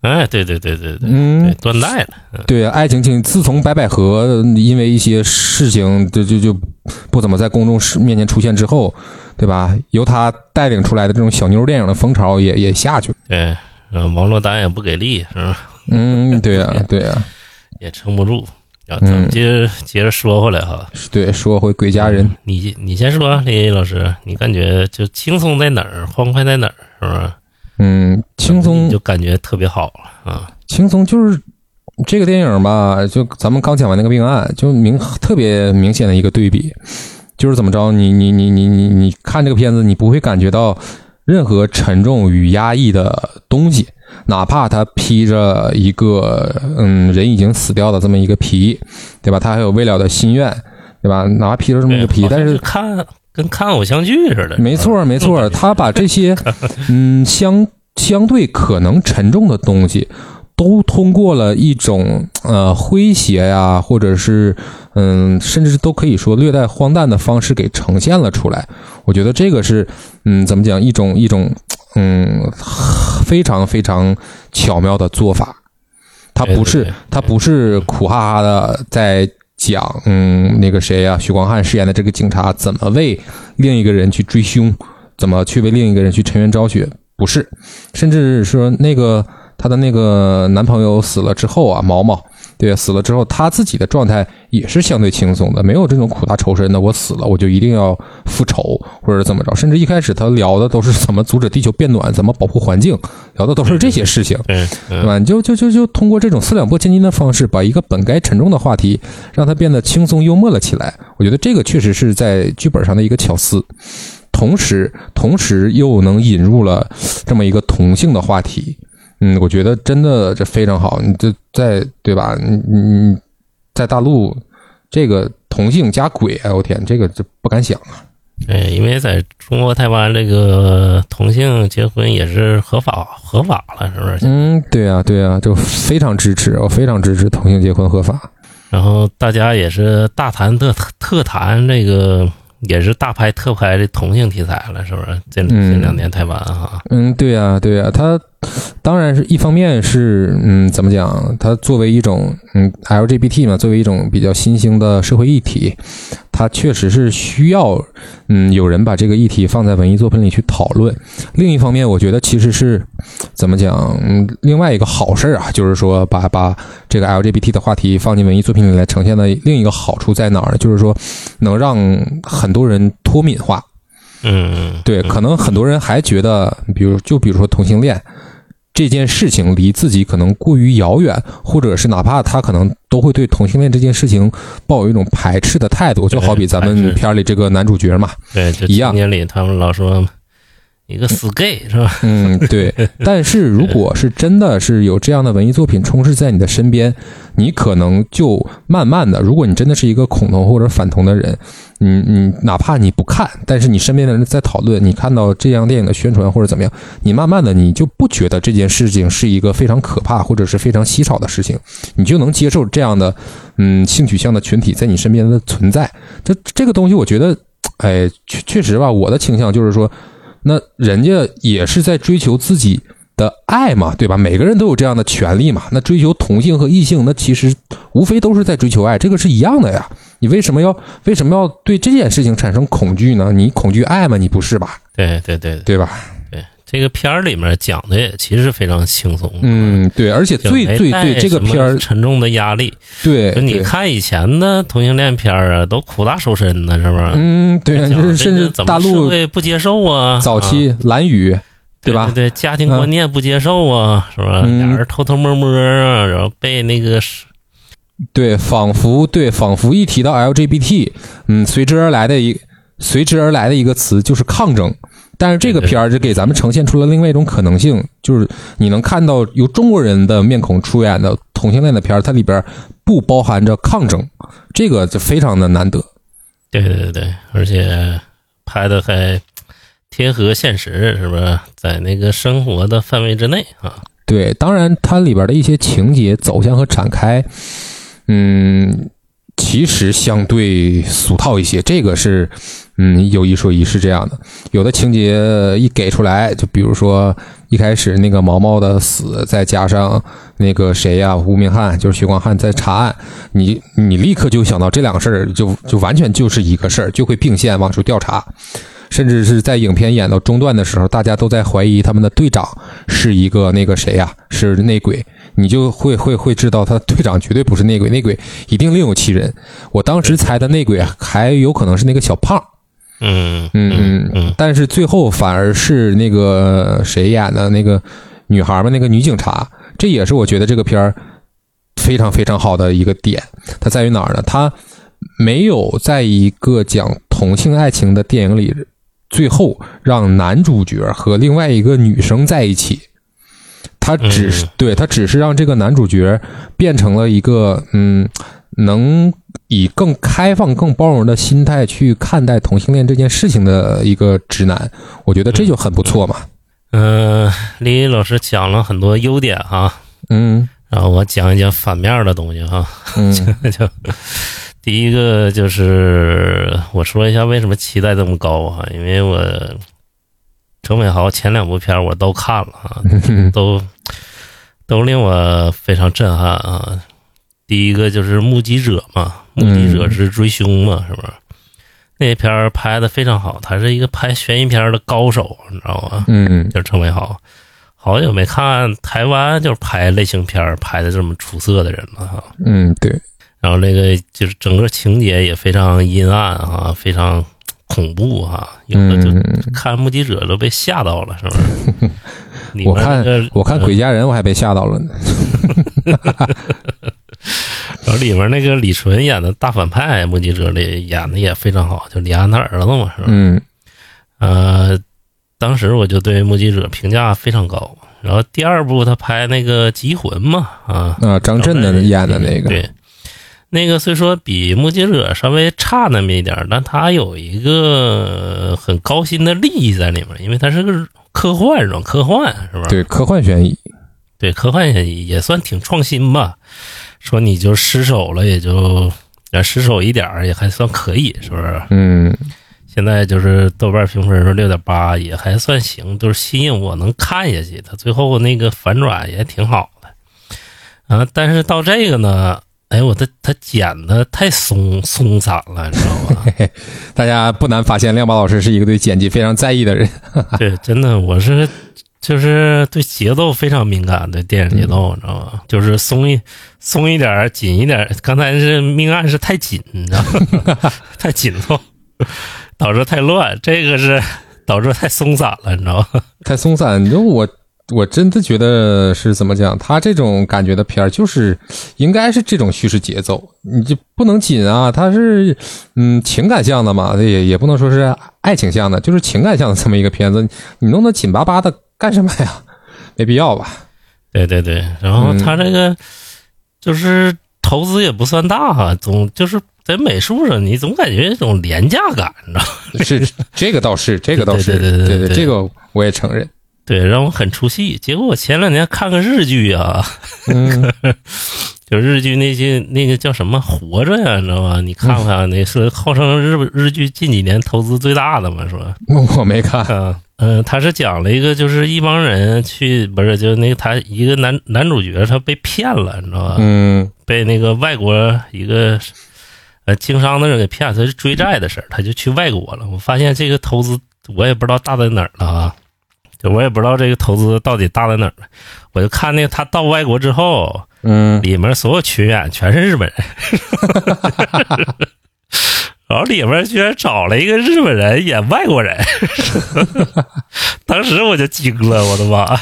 哎，对对对对对，嗯，断代了。对，爱情情，自从白百合因为一些事情就就就不怎么在公众视面前出现之后，对吧？由他带领出来的这种小妞电影的风潮也也下去了。对，嗯，王珞丹也不给力，是吧？嗯，对呀、对呀、也撑不住。然后咱们接着、接着说回来哈，对，说回鬼家人，你你先说，李老师，你感觉就轻松在哪儿，欢快在哪儿，是不是？嗯，轻松就感觉特别好啊。轻松就是这个电影吧，就咱们刚讲完那个命案，就明特别明显的一个对比，就是怎么着，你你你你你你看这个片子，你不会感觉到任何沉重与压抑的东西，哪怕他披着一个嗯人已经死掉的这么一个皮，对吧？他还有未了的心愿，对吧？哪怕披着这么一个皮，但是看跟看偶像剧似的。没错，没错，他把这些 嗯相相对可能沉重的东西，都通过了一种呃诙谐呀，或者是嗯，甚至都可以说略带荒诞的方式给呈现了出来。我觉得这个是嗯，怎么讲，一种一种嗯非常非常巧妙的做法。他不是他不是苦哈哈的在讲，嗯，那个谁啊、许光汉饰演的这个警察怎么为另一个人去追凶，怎么去为另一个人去沉冤昭雪，不是，甚至说那个她的那个男朋友死了之后啊，毛毛。对，死了之后，他自己的状态也是相对轻松的，没有这种苦大仇深的。我死了，我就一定要复仇，或者怎么着。甚至一开始他聊的都是怎么阻止地球变暖，怎么保护环境，聊的都是这些事情。对，吧？你就就就就通过这种四两拨千斤的方式，把一个本该沉重的话题，让它变得轻松幽默了起来。我觉得这个确实是在剧本上的一个巧思，同时同时又能引入了这么一个同性的话题。嗯，我觉得真的这非常好。你这在对吧？你你你在大陆这个同性加鬼，哎我天，这个这不敢想啊。对，因为在中国台湾这个同性结婚也是合法合法了，是不是？嗯，对啊，对啊，就非常支持，我非常支持同性结婚合法。然后大家也是大谈特特谈这个，也是大拍特拍的同性题材了，是不是？这嗯这两年台湾哈，嗯，对呀、对呀、它当然是一方面是，嗯，怎么讲？它作为一种，嗯，LGBT 嘛，作为一种比较新兴的社会议题，它确实是需要，嗯，有人把这个议题放在文艺作品里去讨论。另一方面，我觉得其实是怎么讲？嗯，另外一个好事儿啊，就是说把把这个 LGBT 的话题放进文艺作品里来呈现的另一个好处在哪儿呢？就是说能让很多人脱敏化。嗯，对，可能很多人还觉得，比如就比如说同性恋这件事情离自己可能过于遥远，或者是哪怕他可能都会对同性恋这件事情抱有一种排斥的态度，就好比咱们片儿里这个男主角嘛，对，就一样。年里他们老说，一个死 gay 是吧？嗯，对。但是如果是真的是有这样的文艺作品充斥在你的身边，你可能就慢慢的，如果你真的是一个恐同或者反同的人，你你哪怕你不看，但是你身边的人在讨论，你看到这样电影的宣传或者怎么样，你慢慢的你就不觉得这件事情是一个非常可怕或者是非常稀少的事情，你就能接受这样的嗯性取向的群体在你身边的存在。这这个东西，我觉得，哎，确确实吧，我的倾向就是说。那人家也是在追求自己的爱嘛，对吧？每个人都有这样的权利嘛。那追求同性和异性，那其实无非都是在追求爱，这个是一样的呀。你为什么要为什么要对这件事情产生恐惧呢？你恐惧爱吗？你不是吧？对对对对吧？对，这个片儿里面讲的也其实非常轻松。嗯，对，而且最最对这个片儿沉重的压力。对，你看以前的同性恋片儿啊，都苦大仇深的，是不是？嗯，对，就是甚至大陆不接受啊，早期蓝雨，对吧？对，家庭观念不接受啊，是吧？俩人偷偷摸摸啊，然后被那个。对，仿佛对，仿佛一提到 LGBT，嗯，随之而来的一随之而来的一个词就是抗争。但是这个片儿就给咱们呈现出了另外一种可能性，就是你能看到由中国人的面孔出演的同性恋的片儿，它里边不包含着抗争，这个就非常的难得。对对对，而且拍的还贴合现实，是不是在那个生活的范围之内啊？对，当然它里边的一些情节走向和展开。嗯，其实相对俗套一些，这个是，嗯，有一说一，是这样的。有的情节一给出来，就比如说一开始那个毛毛的死，再加上那个谁呀，吴明翰，就是徐光汉在查案，你你立刻就想到这两个事儿，就就完全就是一个事儿，就会并线往出调查。甚至是在影片演到中段的时候，大家都在怀疑他们的队长是一个那个谁呀，是内鬼。你就会会会知道，他队长绝对不是内鬼，内鬼一定另有其人。我当时猜的内鬼还有可能是那个小胖，嗯嗯嗯嗯，但是最后反而是那个谁演的那个女孩嘛，那个女警察。这也是我觉得这个片儿非常非常好的一个点，它在于哪儿呢？它没有在一个讲同性爱情的电影里，最后让男主角和另外一个女生在一起。他只是对他只是让这个男主角变成了一个嗯，能以更开放、更包容的心态去看待同性恋这件事情的一个直男，我觉得这就很不错嘛。嗯，李老师讲了很多优点哈，嗯，然后我讲一讲反面的东西哈。嗯，就第一个就是我说一下为什么期待这么高啊，因为我。程伟豪前两部片我都看了啊，都都令我非常震撼啊！第一个就是《目击者》嘛，《目击者是追凶》嘛，是不是？那片拍的非常好，他是一个拍悬疑片的高手，你知道吗？嗯，就是程伟豪，好久没看台湾就是拍类型片拍的这么出色的人了哈。嗯，对。然后那个就是整个情节也非常阴暗啊，非常。恐怖哈，有的就看目击者都被吓到了，是不是？我看我看鬼家人我还被吓到了呢。然后里面那个李纯演的大反派目击者里演的也非常好，就李安他儿子嘛，是吧？嗯，呃，当时我就对目击者评价非常高。然后第二部他拍那个缉魂嘛，啊啊，张震的演的那个对。那个虽说比目击者稍微差那么一点，但它有一个很高新的利益在里面，因为它是个科幻，是吧？科幻是吧？对，科幻悬疑，对，科幻悬疑也算挺创新吧。说你就失手了，也就失手一点也还算可以，是不是？嗯。现在就是豆瓣评分是六点八，也还算行，就是吸引我能看下去。它最后那个反转也挺好的啊，但是到这个呢？哎，我的他剪的太松松散了，你知道吗？大家不难发现，亮宝老师是一个对剪辑非常在意的人。对，真的，我是就是对节奏非常敏感，对电影节奏，你知道吗？就是松一松一点，紧一点。刚才是命案是太紧，你知道吗？太紧凑，导致太乱。这个是导致太松散了，你知道吗？太松散，你说我。我真的觉得是怎么讲，他这种感觉的片儿就是应该是这种叙事节奏，你就不能紧啊，它是嗯情感向的嘛，也也不能说是爱情向的，就是情感向的这么一个片子，你弄得紧巴巴的干什么呀？没必要吧？对对对，然后他这个就是投资也不算大哈，总就是在美术上，你总感觉一种廉价感，你知道吗？是这个倒是，这个倒是，对对对对对对，这个我也承认。对，让我很出戏。结果我前两天看个日剧啊，嗯 就日剧那些那个叫什么《活着》呀，你知道吗？你看看，那是号称日日剧近几年投资最大的嘛，是吧？我没看，啊，嗯，他是讲了一个，就是一帮人去，不是，就那个他一个男男主角他被骗了，你知道吧？嗯被那个外国一个呃经商的人给骗了，他是追债的事儿，他就去外国了。我发现这个投资我也不知道大在哪儿了啊，就我也不知道这个投资到底大在哪儿了。我就看那个他到外国之后，嗯里面所有群演全是日本人，然后里面居然找了一个日本人演外国人，当时我就惊了，我的妈！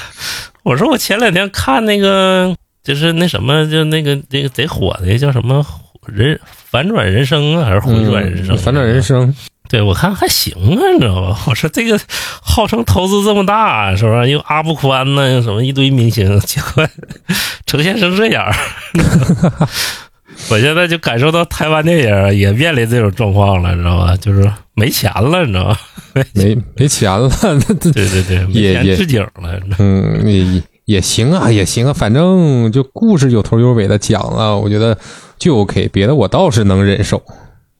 我说我前两天看那个就是那什么，就那个那个贼火的叫什么人反转人生啊，还是回转人生？嗯反转人生，对我看还行啊，你知道吧？我说这个号称投资这么大，是吧？又阿布宽呢，又什么一堆明星，结果呈现成这样。我现在就感受到台湾电影也面临这种状况了，你知道吧？就是没钱了，你知道吧？没没钱了，对对对，没也也钱置景了。也也行啊，也行啊，反正就故事有头有尾的讲了，我觉得就 OK，别的我倒是能忍受，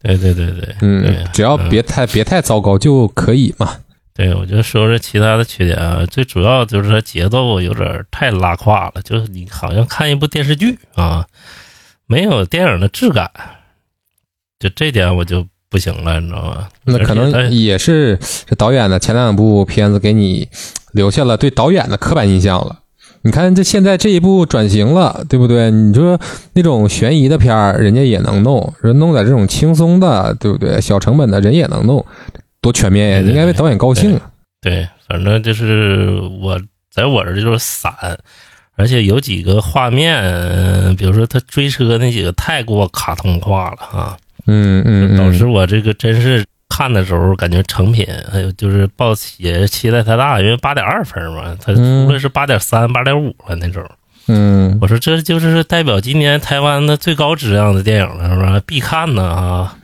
对对对对，嗯，只要别太别太糟糕就可以嘛。对，我就说说其他的缺点啊，最主要就是它节奏有点太拉胯了，就是你好像看一部电视剧啊，没有电影的质感，就这点我就不行了，你知道吗？那可能也是这导演的前两部片子给你留下了对导演的刻板印象了。你看这现在这一步转型了，对不对？你说那种悬疑的片儿，人家也能弄，人弄点这种轻松的，对不对？小成本的人也能弄，多全面呀！应该为导演高兴啊。对，反正就是我在我这儿就是散，而且有几个画面，呃比如说他追车那几个太过卡通化了啊，嗯嗯导致嗯，我这个真是看的时候感觉成品，还有就是抱也期待太大，因为八点二分嘛，它嗯出来是八点三、八点五了那种。嗯我说这就是代表今年台湾的最高质量的电影了，是吧？必看呢啊！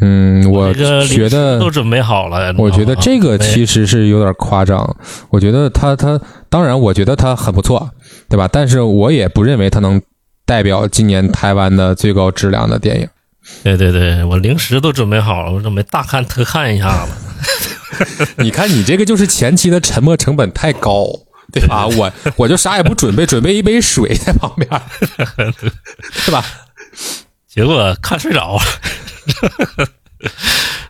嗯，我这个觉得都准备好了。我觉得这个其实是有点夸张。我觉得他他当然，我觉得他很不错，对吧？但是我也不认为他能代表今年台湾的最高质量的电影。对对对，我零食都准备好了，我准备大看特看一下子。你看你这个就是前期的沉没成本太高，对吧？我我就啥也不准备，准备一杯水在旁边，是吧？结果看睡着了，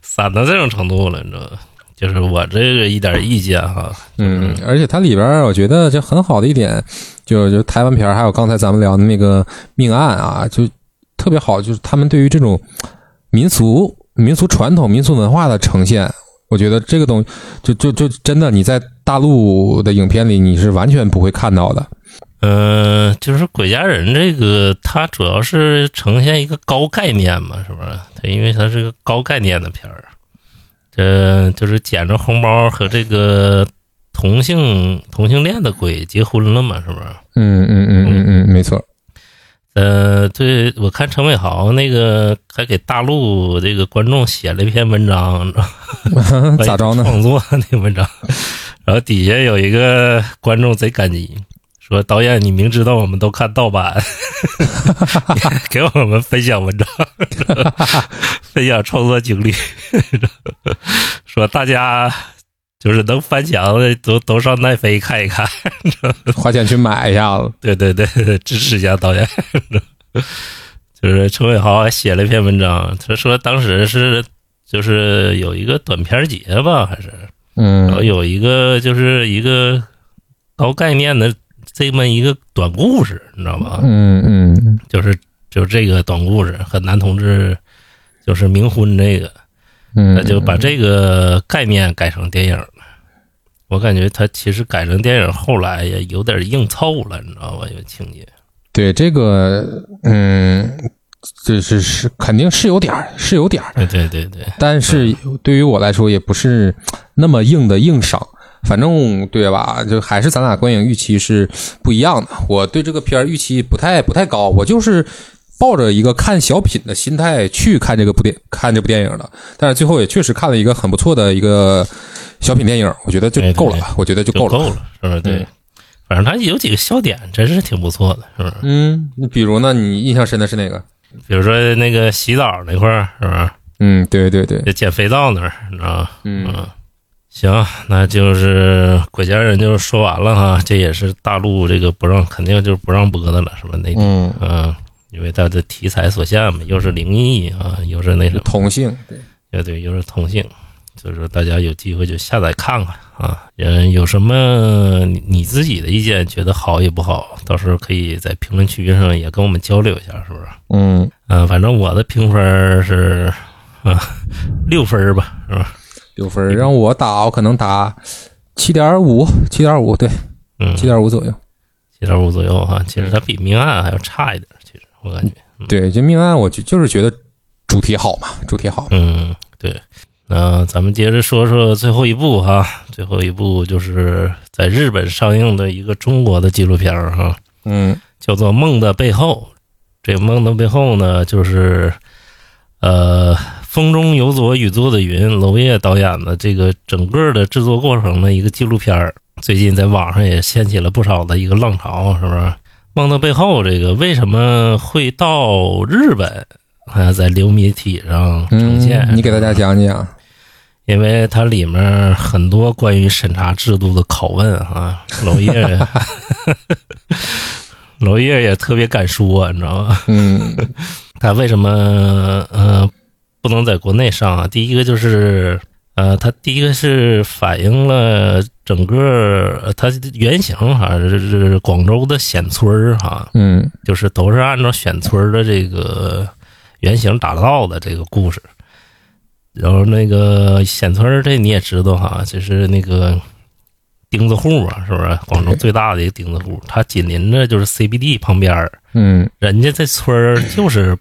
散到这种程度了，你知道吗？就是我这个一点意见哈，嗯，而且它里边儿我觉得就很好的一点，就就台湾片儿，还有刚才咱们聊的那个命案啊，就特别好，就是他们对于这种民俗、民俗传统、民俗文化的呈现，我觉得这个东就就就真的你在大陆的影片里你是完全不会看到的。嗯、就是《鬼家人》这个，它主要是呈现一个高概念嘛，是不是？它因为它是个高概念的片儿，这就是捡着红包和这个同性同性恋的鬼结婚了嘛，是不是？嗯嗯嗯嗯嗯，没错。呃，对，我看陈伟豪那个还给大陆这个观众写了一篇文章，咋着呢？创作那个文章，然后底下有一个观众贼感激，说导演你明知道我们都看盗版，给我们分享文章，分享创作经历，说大家就是能翻墙的都都上奈飞看一看，花钱去买一下子。对对对，支持一下导演。就是陈伟豪还写了一篇文章，他说当时是就是有一个短片节吧，还是然后嗯有一个就是一个高概念的这么一个短故事，你知道吗？嗯嗯就是就是这个短故事和男同志就是冥婚这个，嗯，他就把这个概念改成电影了。我感觉他其实改成电影后来也有点硬凑了，你知道吧？有情节。对这个，嗯，这是是肯定是有点儿，是有点儿，对对对对，但是对于我来说也不是那么硬的硬伤。反正对吧？就还是咱俩观影预期是不一样的。我对这个片儿预期不太不太高，我就是抱着一个看小品的心态去看这个部电看这部电影的。但是最后也确实看了一个很不错的一个小品电影，我觉得就够了吧？我觉得就够了。够了，是不是？对，反正他有几个笑点，真是挺不错的，是不是？嗯，你比如呢？你印象深的是哪个？比如说那个洗澡那块儿，是不是？嗯，对对对，就捡肥皂那儿，你知道吗？嗯嗯，行，那就是国家人就说完了哈，这也是大陆这个不让，肯定就是不让播的了，是吧？内地，嗯，嗯，因为它的题材所限嘛，又是灵异啊，又是那什么，同性，对，对对，又是同性，所以说大家有机会就下载看看啊。嗯，有什么你你自己的意见，觉得好也不好，到时候可以在评论区上也跟我们交流一下，是不是？嗯，嗯，反正我的评分是啊六分儿吧，是吧？六分儿让我打，我可能打七点五，七点五，对，嗯，七点五左右。七点五左右哈，其实它比命案还要差一点，我感觉，对，这命案我就就是觉得主题好嘛，主题好。嗯，对。那咱们接着说说最后一部哈，最后一部就是在日本上映的一个中国的纪录片儿哈，嗯叫做《梦的背后》。这个《梦的背后》呢，就是呃，风中有朵雨做的云，娄烨导演的这个整个的制作过程的一个纪录片儿。最近在网上也掀起了不少的一个浪潮，是不是？《梦的背后》这个为什么会到日本？啊，在流媒体上呈现，嗯，你给大家讲讲。因为它里面很多关于审查制度的拷问啊，娄烨，娄烨也特别敢说，你知道吗？嗯他为什么呃不能在国内上啊？第一个就是呃，他第一个是反映了整个呃它原型哈是是广州的显村儿哈，嗯就是都是按照显村的这个原型打造的这个故事。然后那个显村这你也知道哈，就是那个钉子户嘛，是不是？广州最大的一个钉子户，它紧邻着就是 CBD 旁边儿，嗯人家这村儿就是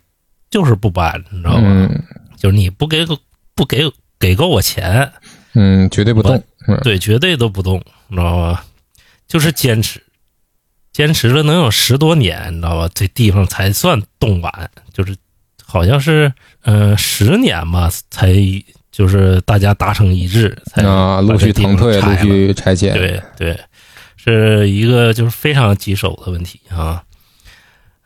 就是不搬，你知道吗？嗯就是你不给不给给够我钱，嗯，绝对不动。嗯对，绝对都不动，你知道吧？就是坚持，坚持了能有十多年，你知道吧？这地方才算动完，就是好像是嗯、呃十年吧，才就是大家达成一致，才啊，陆续腾退，陆续拆迁。对对，是一个就是非常棘手的问题啊。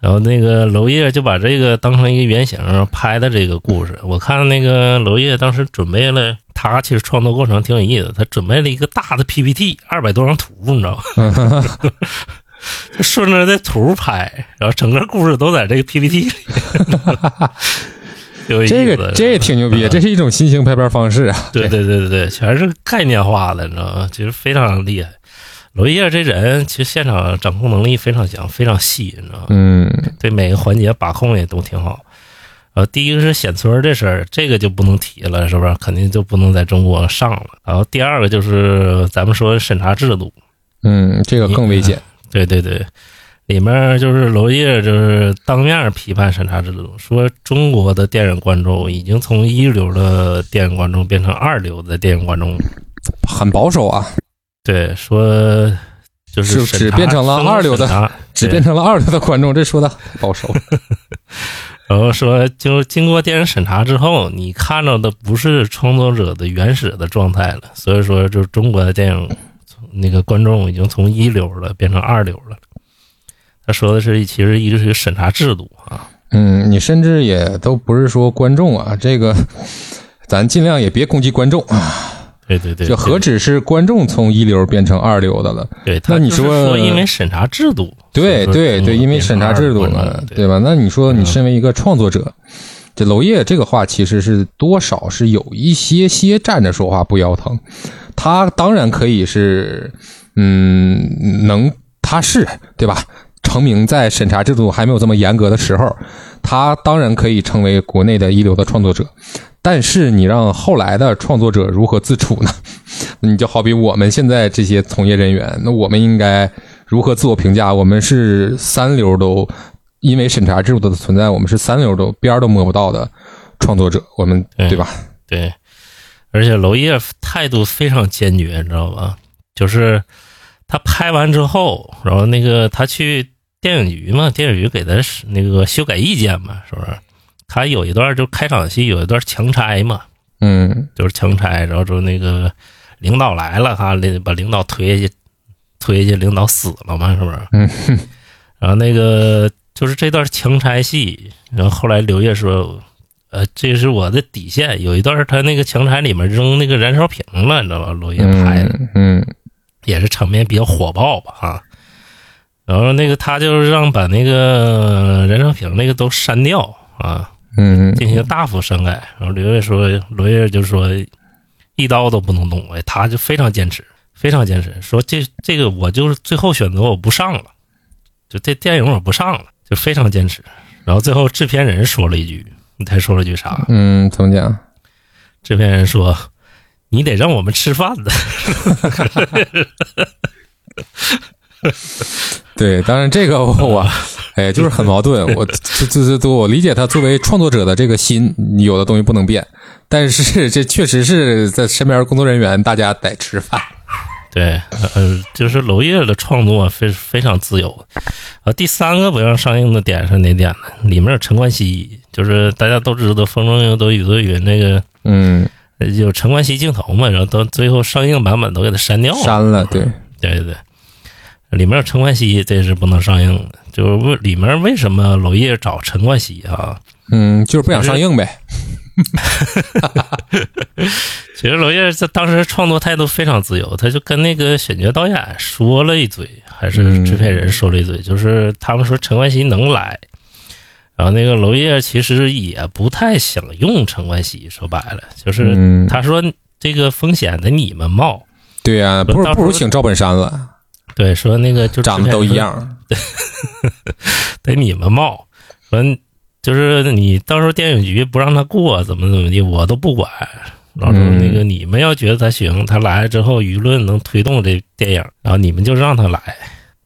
然后那个娄烨就把这个当成一个原型拍的这个故事。我看那个娄烨当时准备了，他其实创作过程挺有意思，他准备了一个大的 PPT，二百多张图，你知道吗？就顺着这图拍，然后整个故事都在这个 PPT 里。有意思这个这也挺牛逼，这是一种新型拍片方式啊。对对对对对，全是概念化的，你知道吗？其实非常厉害。娄烨这人其实现场掌控能力非常强，非常细，你知道吗？嗯对每个环节把控也都挺好。呃，第一个是显村这事儿，这个就不能提了，是不是？肯定就不能在中国上了。然后第二个就是咱们说审查制度，嗯，这个更危险。对对对，里面就是娄烨就是当面批判审查制度，说中国的电影观众已经从一流的电影观众变成二流的电影观众。很保守啊，对，说就是只变成了二流的只变成了二流的观众，这说的保守。然后说，就经过电影审查之后，你看到的不是创作者的原始的状态了。所以说，就中国的电影，那个观众已经从一流了变成二流了。他说的是，其实一直是个审查制度啊，嗯，你甚至也都不是说观众啊，这个 咱尽量也别攻击观众啊。对对对，就何止是观众从一流变成二流的了？对？那你说说，因为审查制度，对对对，因为审查制度嘛对吧？那你说你身为一个创作者，这娄烨这个话其实是多少是有一些些站着说话不腰疼。他当然可以是，嗯，能他是对吧？成名在审查制度还没有这么严格的时候，他当然可以成为国内的一流的创作者。但是你让后来的创作者如何自处呢？你就好比我们现在这些从业人员，那我们应该如何自我评价？我们是三流都，因为审查制度的存在，我们是三流都边儿都摸不到的创作者，我们对对吧？对，而且娄烨态度非常坚决，你知道吧？就是他拍完之后，然后那个他去电影局嘛，电影局给他是那个修改意见嘛，是不是？他有一段就开场戏有一段强拆嘛，嗯就是强拆，然后就那个领导来了哈，领把领导推下去，推下去，领导死了嘛，是不是？嗯，然后那个就是这段强拆戏，然后后来刘烨说，呃，这是我的底线。有一段他那个强拆里面扔那个燃烧瓶了，你知道吧？刘烨拍的嗯嗯也是场面比较火爆吧，啊。然后那个他就是让把那个燃烧瓶那个都删掉啊，嗯进行大幅删改。然后刘烨说，刘烨就说一刀都不能动，哎，他就非常坚持，非常坚持，说这这个我就是最后选择我不上了，就这电影我不上了，就非常坚持。然后最后制片人说了一句，你猜说了句啥？嗯，怎么讲？制片人说：“你得让我们吃饭的。对，当然这个我，哎，就是很矛盾。我这这这，我理解他作为创作者的这个心，有的东西不能变，但是这确实是在身边工作人员，大家得吃饭。”对，呃，就是娄烨的创作非非常自由。呃，第三个不让上映的点是哪点呢？里面有陈冠希，就是大家都知道《风中有朵雨朵云》那个嗯，呃有陈冠希镜头嘛，然后到最后上映版本都给他删掉了。删了，对，对对对，里面有陈冠希，这是不能上映的。就是为里面为什么娄烨找陈冠希啊？嗯，就是不想上映呗。其实娄烨在当时创作态度非常自由，他就跟那个选角导演说了一嘴，还是制片人说了一嘴，就是他们说陈冠希能来，然后那个娄烨其实也不太想用陈冠希，说白了就是嗯，他说这个风险得你们冒，对呀、不如不如请赵本山了，对，说那个就长得都一，样。得你们冒，说就是你到时候电影局不让他过，怎么怎么地，我都不管。然后那个你们要觉得他行，他来了之后舆论能推动这电影，然后你们就让他来。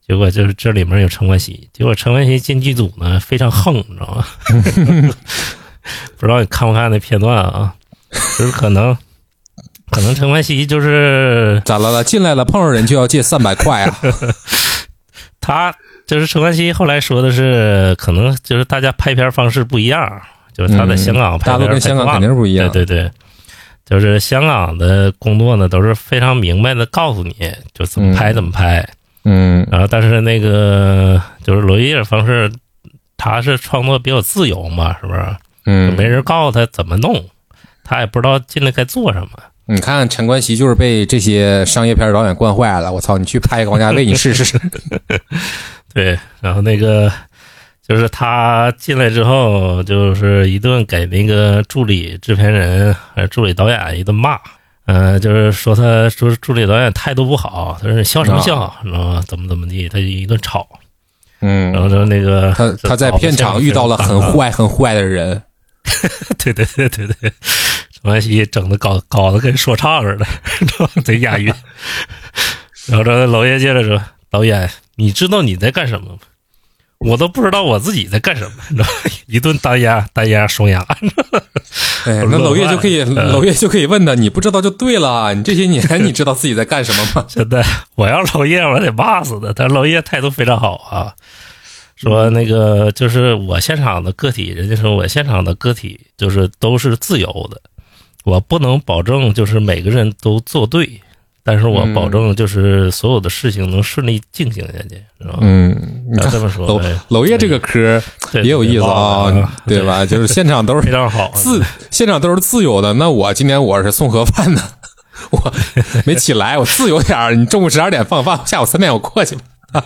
结果就是这里面有陈冠希，结果陈冠希进剧组呢非常横，你知道吗？不知道你看不看那片段啊？就是可能，可能陈冠希就是咋了了？进来了，碰上人就要借三百块啊！他就是陈冠希后来说的是，可能就是大家拍片方式不一样，就是他在香港拍片、大陆跟香港肯定是不一样。对对对，就是香港的工作呢都是非常明白的告诉你就怎么拍嗯怎么拍，嗯然后但是那个就是娄烨方式，他是创作比较自由嘛，是不是？嗯，没人告诉他怎么弄，他也不知道进来该做什么。你看陈冠希就是被这些商业片导演惯坏了。我操，你去拍一个王家卫，你试试。对，然后那个就是他进来之后，就是一顿给那个助理制片人还是助理导演一顿骂，嗯、就是说他说助理导演态度不好，他说笑什么笑，你知道吗？怎么怎么地，他就一顿吵，嗯然后嗯，就那个他他在片场遇到了很坏，坏很坏的人。对对对对对，陈冠希整的搞搞得跟说唱似的，贼押韵。然后这娄烨接着说：“导演，你知道你在干什么吗？我都不知道我自己在干什么，你知道？一顿单压单压双压，哎，那娄烨就可以，嗯娄烨就可以问他，你不知道就对了。你这些年 你知道自己在干什么吗？真的，我要娄烨，我得骂死他。但娄烨态度非常好啊，说那个就是我现场的个体，人家说我现场的个体就是都是自由的，我不能保证就是每个人都做对，但是我嗯保证就是所有的事情能顺利进行下去，知道吗？嗯，你这么说，娄哎娄烨这个科也有意思啊对，吧？就是现场都是非常好，自现场都是自由的。那我今天我是送盒饭的，我没起来，我自由点儿。你中午十二点放饭，下午三点我过去吧。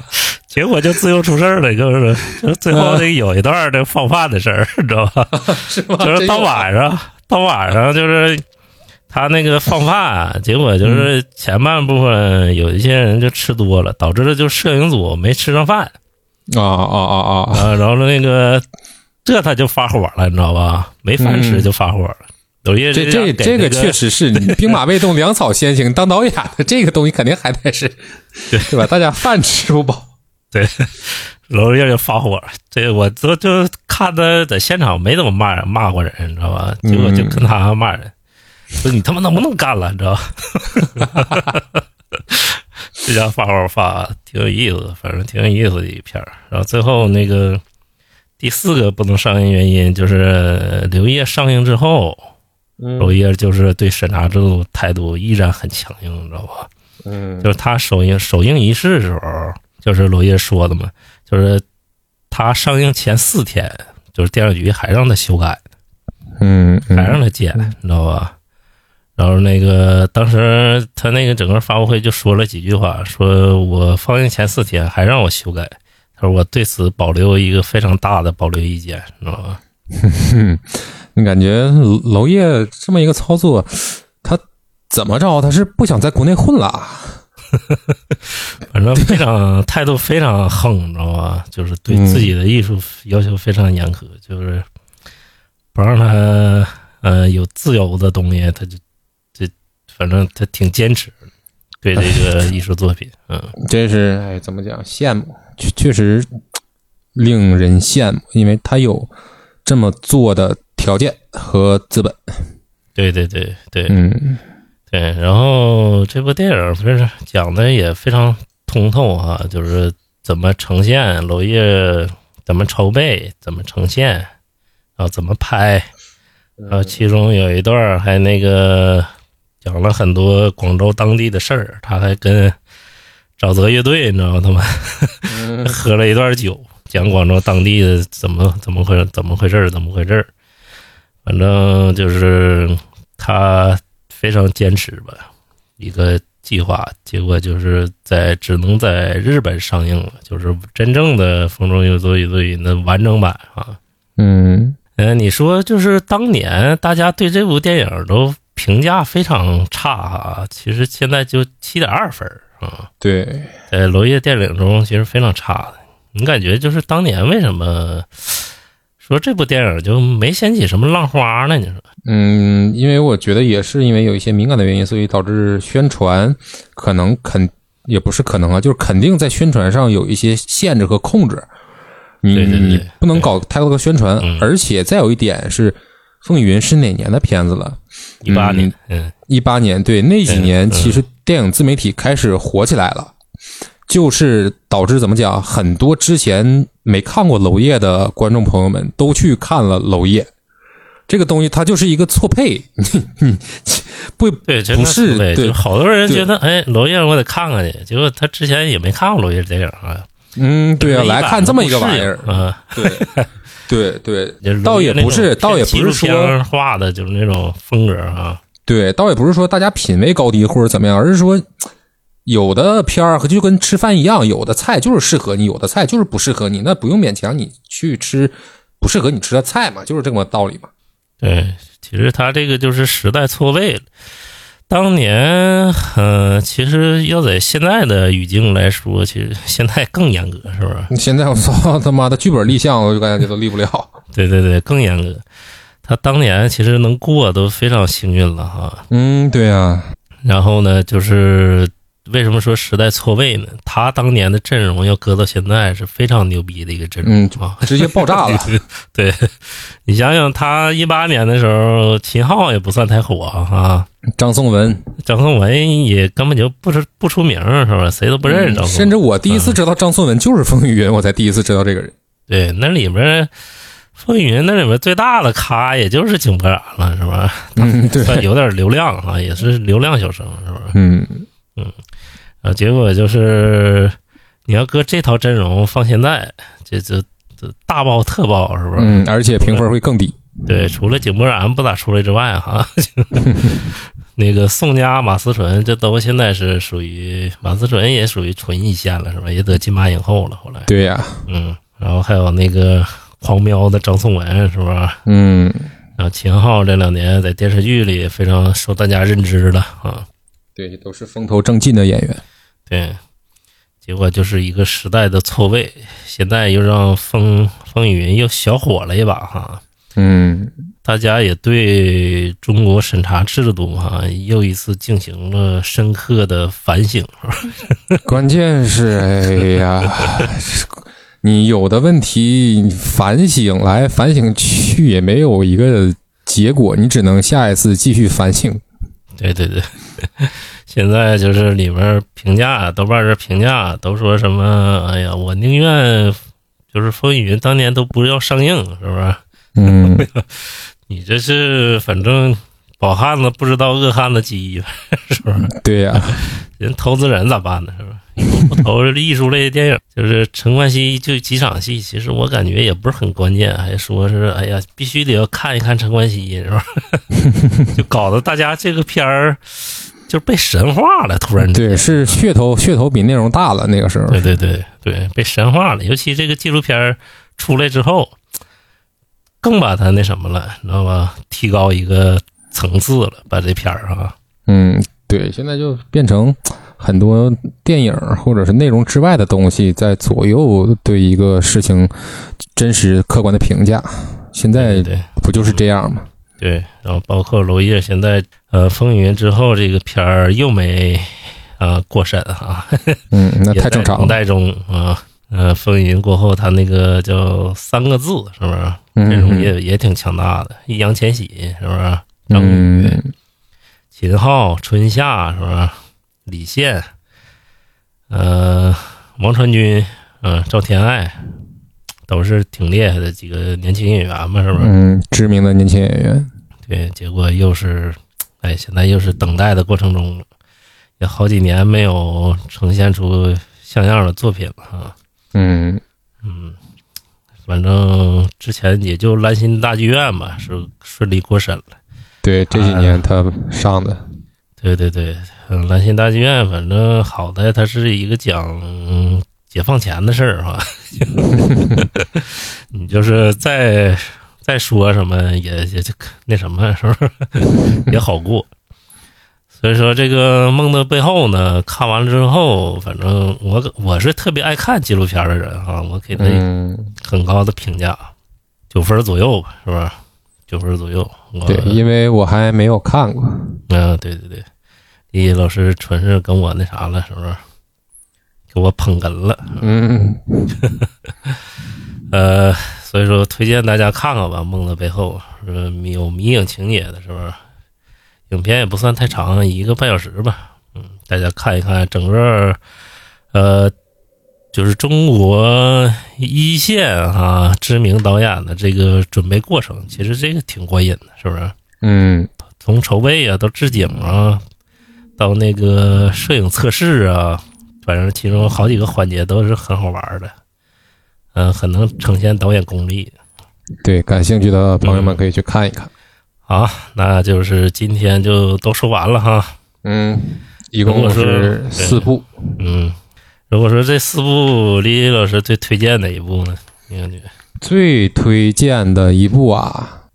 结果就自由出事儿了，就是就是最后这有一段这放饭的事儿，你知道吧？就是到晚上，到晚上就是他那个放饭，结果就是前半部分有一些人就吃多了，导致了就摄影组没吃上饭啊啊啊啊然后那个这他就发火了，你知道吧？没饭吃就发火了，娄烨这这这个确实是你兵马未动，粮草先行。当导演的这个东西肯定还得是，对吧？大家饭吃不饱。对，娄烨就发火，这我都就看他在现场没怎么骂人，骂过人，你知道吧？结果就跟他骂人，说你他妈能不能干了，你知道吧？这家发火发挺有意思，反正挺有意思的一片然后最后那个第四个不能上映原因就是刘烨上映之后，娄烨就是对审查制度态度依然很强硬，你知道吧？嗯就是他首映首映仪式的时候，就是娄烨说的嘛，就是他上映前四天，就是电视局还让他修改，嗯还让他剪，你知道吧？然后那个当时他那个整个发布会就说了几句话，说我放映前四天还让我修改，他说我对此保留一个非常大的保留意见，你知道吧？你感觉娄烨这么一个操作，他怎么着？他是不想在国内混了？啊 反正非常态度非常横，你知道吧？就是对自己的艺术要求非常严苛，就是不让他呃有自由的东西，他就就反正他挺坚持对这个艺术作品，嗯，真是哎，怎么讲？羡慕，确确实令人羡慕，因为他有这么做的条件和资本。对对对对嗯对。然后这部电影不是讲的也非常通透哈、就是怎么呈现娄烨怎么筹备，怎么呈现，然后怎么拍。然后其中有一段儿还那个讲了很多广州当地的事儿，他还跟沼泽乐队，你知道吗？他们 喝了一段酒，讲广州当地的怎么怎么回怎么回事儿，怎么回事儿。反正就是他非常坚持吧，一个计划，结果就是在只能在日本上映了，就是真正的《风中有朵雨做云》的完整版啊。嗯呃，你说就是当年大家对这部电影都评价非常差哈，其实现在就七点二分儿啊，对，在娄烨电影中其实非常差的。你感觉就是当年为什么说这部电影就没掀起什么浪花呢？你说？嗯，因为我觉得也是因为有一些敏感的原因，所以导致宣传可能肯也不是可能啊，就是肯定在宣传上有一些限制和控制。你对对对你不能搞太多的宣传，嗯而且再有一点是，《风雨云》是哪年的片子了？一八年，嗯一八年，对，那几年其实电影自媒体开始火起来了，就是导致怎么讲，很多之前没看过娄烨的观众朋友们都去看了娄烨。这个东西它就是一个错配，你 不对，不是对，对好多人觉得，哎，娄烨我得看看去，结果他之前也没看过娄烨电影啊。嗯，对啊，来看这么一个玩意儿，啊，对对对，倒也不是，倒也不是说，画的，就是那种风格啊。对，倒也不是说大家品味高低或者怎么样，而是说有的片儿就跟吃饭一样，有的菜就是适合你，有的菜就是不适合你，那不用勉强你去吃不适合你吃的菜嘛，就是这么道理嘛。对，其实他这个就是时代错位了。当年，呃，其实要在现在的语境来说，其实现在更严格，是不是？现在我操他妈的剧本立项，我就感觉都立不了。对对对，更严格。他当年其实能过都非常幸运了哈。嗯，对啊，然后呢，就是为什么说时代错位呢？他当年的阵容要搁到现在是非常牛逼的一个阵容嗯啊。直接爆炸了。对，你想想，他一八年的时候，秦昊也不算太火啊，张颂文，张颂文也根本就不出不出名，是吧？谁都不认识张颂文。甚至我第一次知道张颂文就是风雨云，我才第一次知道这个人。对，那里面风云那里面最大的咖也就是井柏然了，是吧？嗯，对，算有点流量啊，也是流量小生，是吧？嗯，啊，结果就是你要搁这套阵容放现在，这这这大爆特爆，是不是？嗯，而且评分会更低。对，除了井柏然不咋出来之外，哈，那个宋佳、马思纯，这都现在是属于马思纯也属于纯一线了，是吧？也得金马影后了，后来，对呀、嗯，然后还有那个狂飙的张颂文，是吧？嗯，然后秦昊这两年在电视剧里非常受大家认知的啊，对，都是风头正劲的演员。对，结果就是一个时代的错位，现在又让风风雨云又小火了一把哈。嗯，大家也对中国审查制度哈、又一次进行了深刻的反省。关键是，哎呀，你有的问题反省来反省去也没有一个结果，你只能下一次继续反省。对对对，现在就是里面评价，豆瓣这评价都说什么？哎呀，我宁愿就是《风云》当年都不要上映，是不是？嗯，你这是反正饱汉子不知道饿汉子饥，是不是？对呀、人投资人咋办呢？是吧？你不投艺术类的电影，就是陈冠希就几场戏，其实我感觉也不是很关键，还说是哎呀，必须得要看一看陈冠希，是吧？就搞得大家这个片儿就是被神化了，突然对，是噱头，噱头比内容大了。那个时候，对对对对，被神化了。尤其这个纪录片出来之后，更把它那什么了，你知道吧？提高一个层次了，把这片儿啊，嗯，对，现在就变成很多电影或者是内容之外的东西在左右对一个事情真实客观的评价。现在不就是这样吗？对，然后包括娄烨现在呃风云之后这个片儿又没啊、过审啊，嗯，那 也太正常了。在等待中啊。呃，风云过后，他那个叫三个字，是不是？这种嗯也也挺强大的。易烊千玺，是不是？张宇、嗯，秦昊、春夏，是不是？李现，呃，王传君，嗯、赵天爱，都是挺厉害的几个年轻演员嘛，是不是？嗯，知名的年轻演员。对，结果又是，哎，现在又是等待的过程中了，也好几年没有呈现出像样的作品了哈。嗯，嗯，反正之前也就兰心大剧院吧，是顺利过审了。对，这几年他上的，对对对，嗯，兰心大剧院，反正好在它是一个讲嗯解放前的事儿哈。你就是再再说什么也也就那什么，是不是也好过？所以说这个《梦的背后》呢，看完了之后，反正我我是特别爱看纪录片的人哈，我给他嗯，很高的评价，九分左右吧，是不是？九分左右。我对，因为我还没有看过。嗯，对对对，李老师纯是跟我那啥了，是不是？给我捧哏了，嗯，呃，所以说推荐大家看看吧，《梦的背后》是有迷影情节的，是不是？影片也不算太长，一个半小时吧。嗯，大家看一看整个，呃，就是中国一线啊、知名导演的这个准备过程，其实这个挺过瘾的，是不是？嗯，从筹备啊，到置景啊，到那个摄影测试啊，反正其中好几个环节都是很好玩的，嗯、很能呈现导演功力。对，感兴趣的朋友们可以去看一看。好，那就是今天就都说完了哈。嗯，一共是四部。嗯，如果说这四部李老师最推荐哪一部呢？你感觉最推荐的一部啊，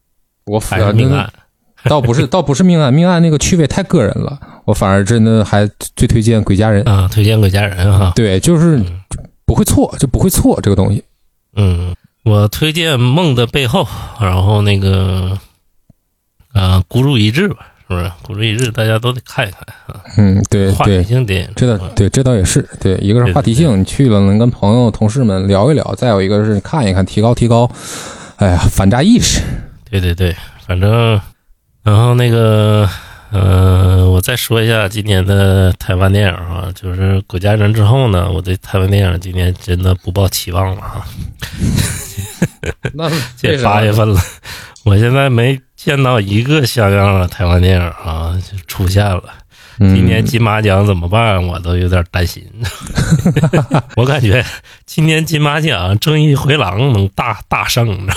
我还是命案？倒不是，倒不是命案，命案那个趣味太个人了，我反而真的还最推荐《鬼家人》。啊？推荐鬼家人哈。对，就是不会错，就不会错这个东西。嗯，我推荐《梦的背后》，然后那个，啊，孤注一掷吧，是不是？孤注一掷大家都得看一看啊，嗯，对话题对，性电影。这倒对，这倒也是对。一个是话题性，你去了能跟朋友、同事们聊一聊；再有一个是看一看，提高提高，哎呀，反诈意识。对对对，反正，然后那个，呃，我再说一下今年的台湾电影啊，就是《鬼家人》之后呢，我对台湾电影今年真的不抱期望了啊。那这八月份了，我现在没见到一个像样的台湾电影啊就出现了。今年金马奖怎么办？我都有点担心。我感觉今年金马奖《正义回廊》能大大胜？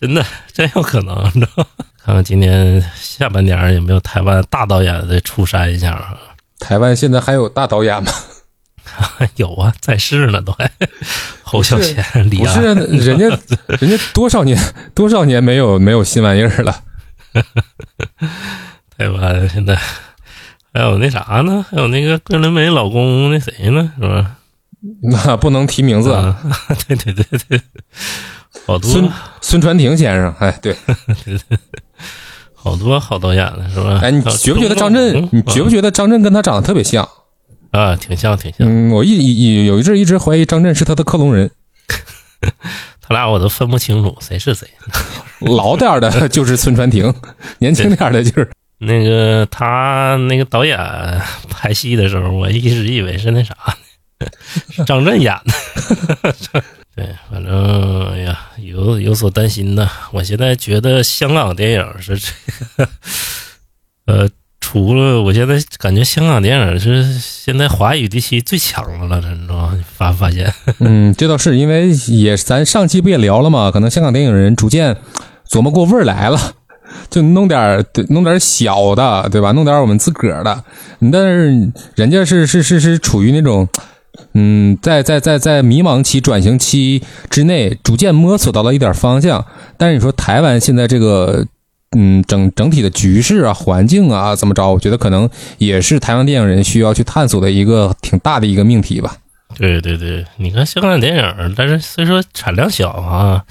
真的 真有可能，你知道吗？看看今年下半年有没有台湾大导演的出山一下啊？台湾现在还有大导演吗？有啊，在世呢，都还侯孝贤、李安。不是，人家人家多少年多少年没有没有新玩意儿了。台湾现在还有那啥呢？还有那个桂纶镁老公那谁呢？是吧？那不能提名字啊。啊，对对对对，好多孙孙传庭先生，哎，对，好多好导演了，是吧？哎，你觉不觉得张震？你觉不觉得张震跟他长得特别像？啊，挺像挺像，嗯，我一一有一阵一直怀疑张震是他的克隆人，他俩我都分不清楚谁是谁。老点的就是孙传庭，年轻点的就是那个他那个导演拍戏的时候，我一直以为是那啥，是 张震演的。对，反正哎呀，有有所担心呢。我现在觉得香港电影是这个，呃，除了我现在感觉香港电影是现在华语地区最强的了，你知道吗？你发发现？嗯，这倒是因为也咱上期不也聊了吗？可能香港电影人逐渐琢磨过味儿来了，就弄点弄点小的，对吧？弄点我们自个儿的。但是人家是是是是处于那种，嗯，在在在在迷茫期、转型期之内，逐渐摸索到了一点方向。但是你说台湾现在这个。嗯，整整体的局势啊、环境啊，怎么着？我觉得可能也是台湾电影人需要去探索的一个挺大的一个命题吧。对对对，你看香港电影，但是虽说产量小啊，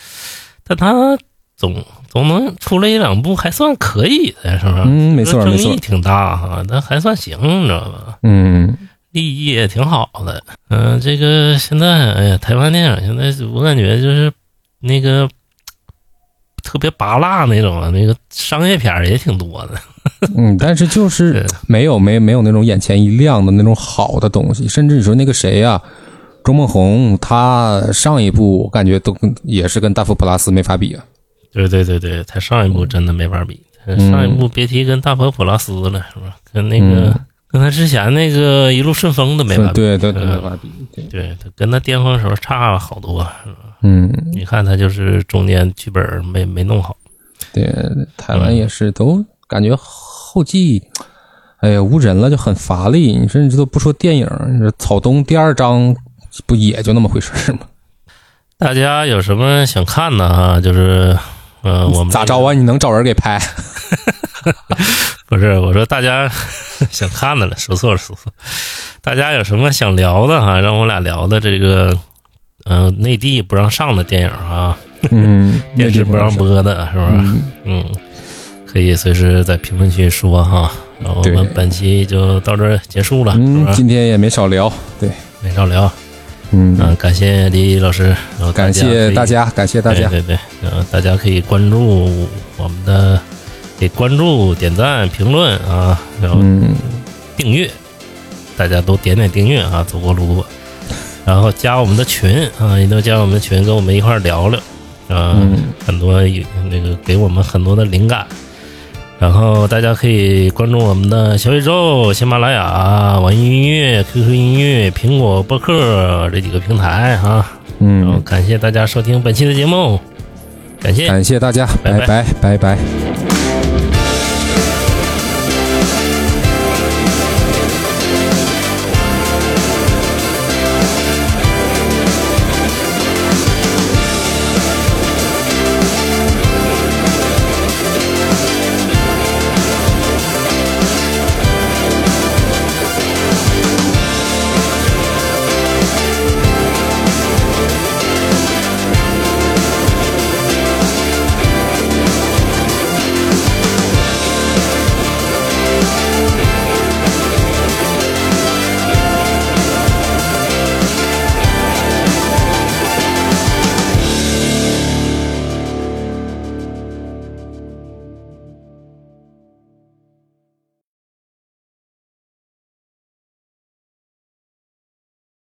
但它总总能出来一两部还算可以的，是吧？嗯，没错争没错议。挺大哈，但还算行，你知道吧？嗯，利益也挺好的。嗯、这个现在，哎呀，台湾电影现在我感觉就是那个特别拔辣那种啊，那个商业片儿也挺多的。嗯，但是就是没有没没有那种眼前一亮的那种好的东西，甚至你说那个谁呀、周梦红，他上一部我感觉都跟也是跟大佛普拉斯没法比啊。对对对对，他上一部真的没法比，他上一部别提跟大佛普拉斯了，是吧？跟那个、嗯跟他之前那个一路顺风都没法比。对对对，嗯没法比。对，他跟他巅峰时候差了好多？嗯，你看他就是中间剧本没没弄好，对，台湾也是都感觉后继，哎呀无人了，就很乏力。你甚至都不说电影，你说草东第二章不也就那么回事吗？大家有什么想看的啊？就是，呃，我们咋着啊？你能找人给拍？不是，我说大家 想看的了，说错了，说错了。大家有什么想聊的哈？让我俩聊的这个，呃，内地不让上的电影啊，嗯，电视不让播的是吧？嗯，嗯，可以随时在评论区说哈。然后我们本期就到这儿结束了，是嗯，今天也没少聊，对，没少聊，嗯，嗯，感谢李老师，然后感谢大家家，感谢大家，对对对，呃，大家可以关注我们的，给关注、点赞、评论啊，然后嗯，订阅，大家都点点订阅啊，走过路过，然后加我们的群啊，一定要加我们的群，跟我们一块儿聊聊，啊，嗯很多有那个给我们很多的灵感。然后大家可以关注我们的小宇宙、喜马拉雅、网易音乐、QQ 音乐、苹果播客这几个平台啊。然后嗯，感谢大家收听本期的节目，感谢。感谢大家，拜拜拜拜拜拜。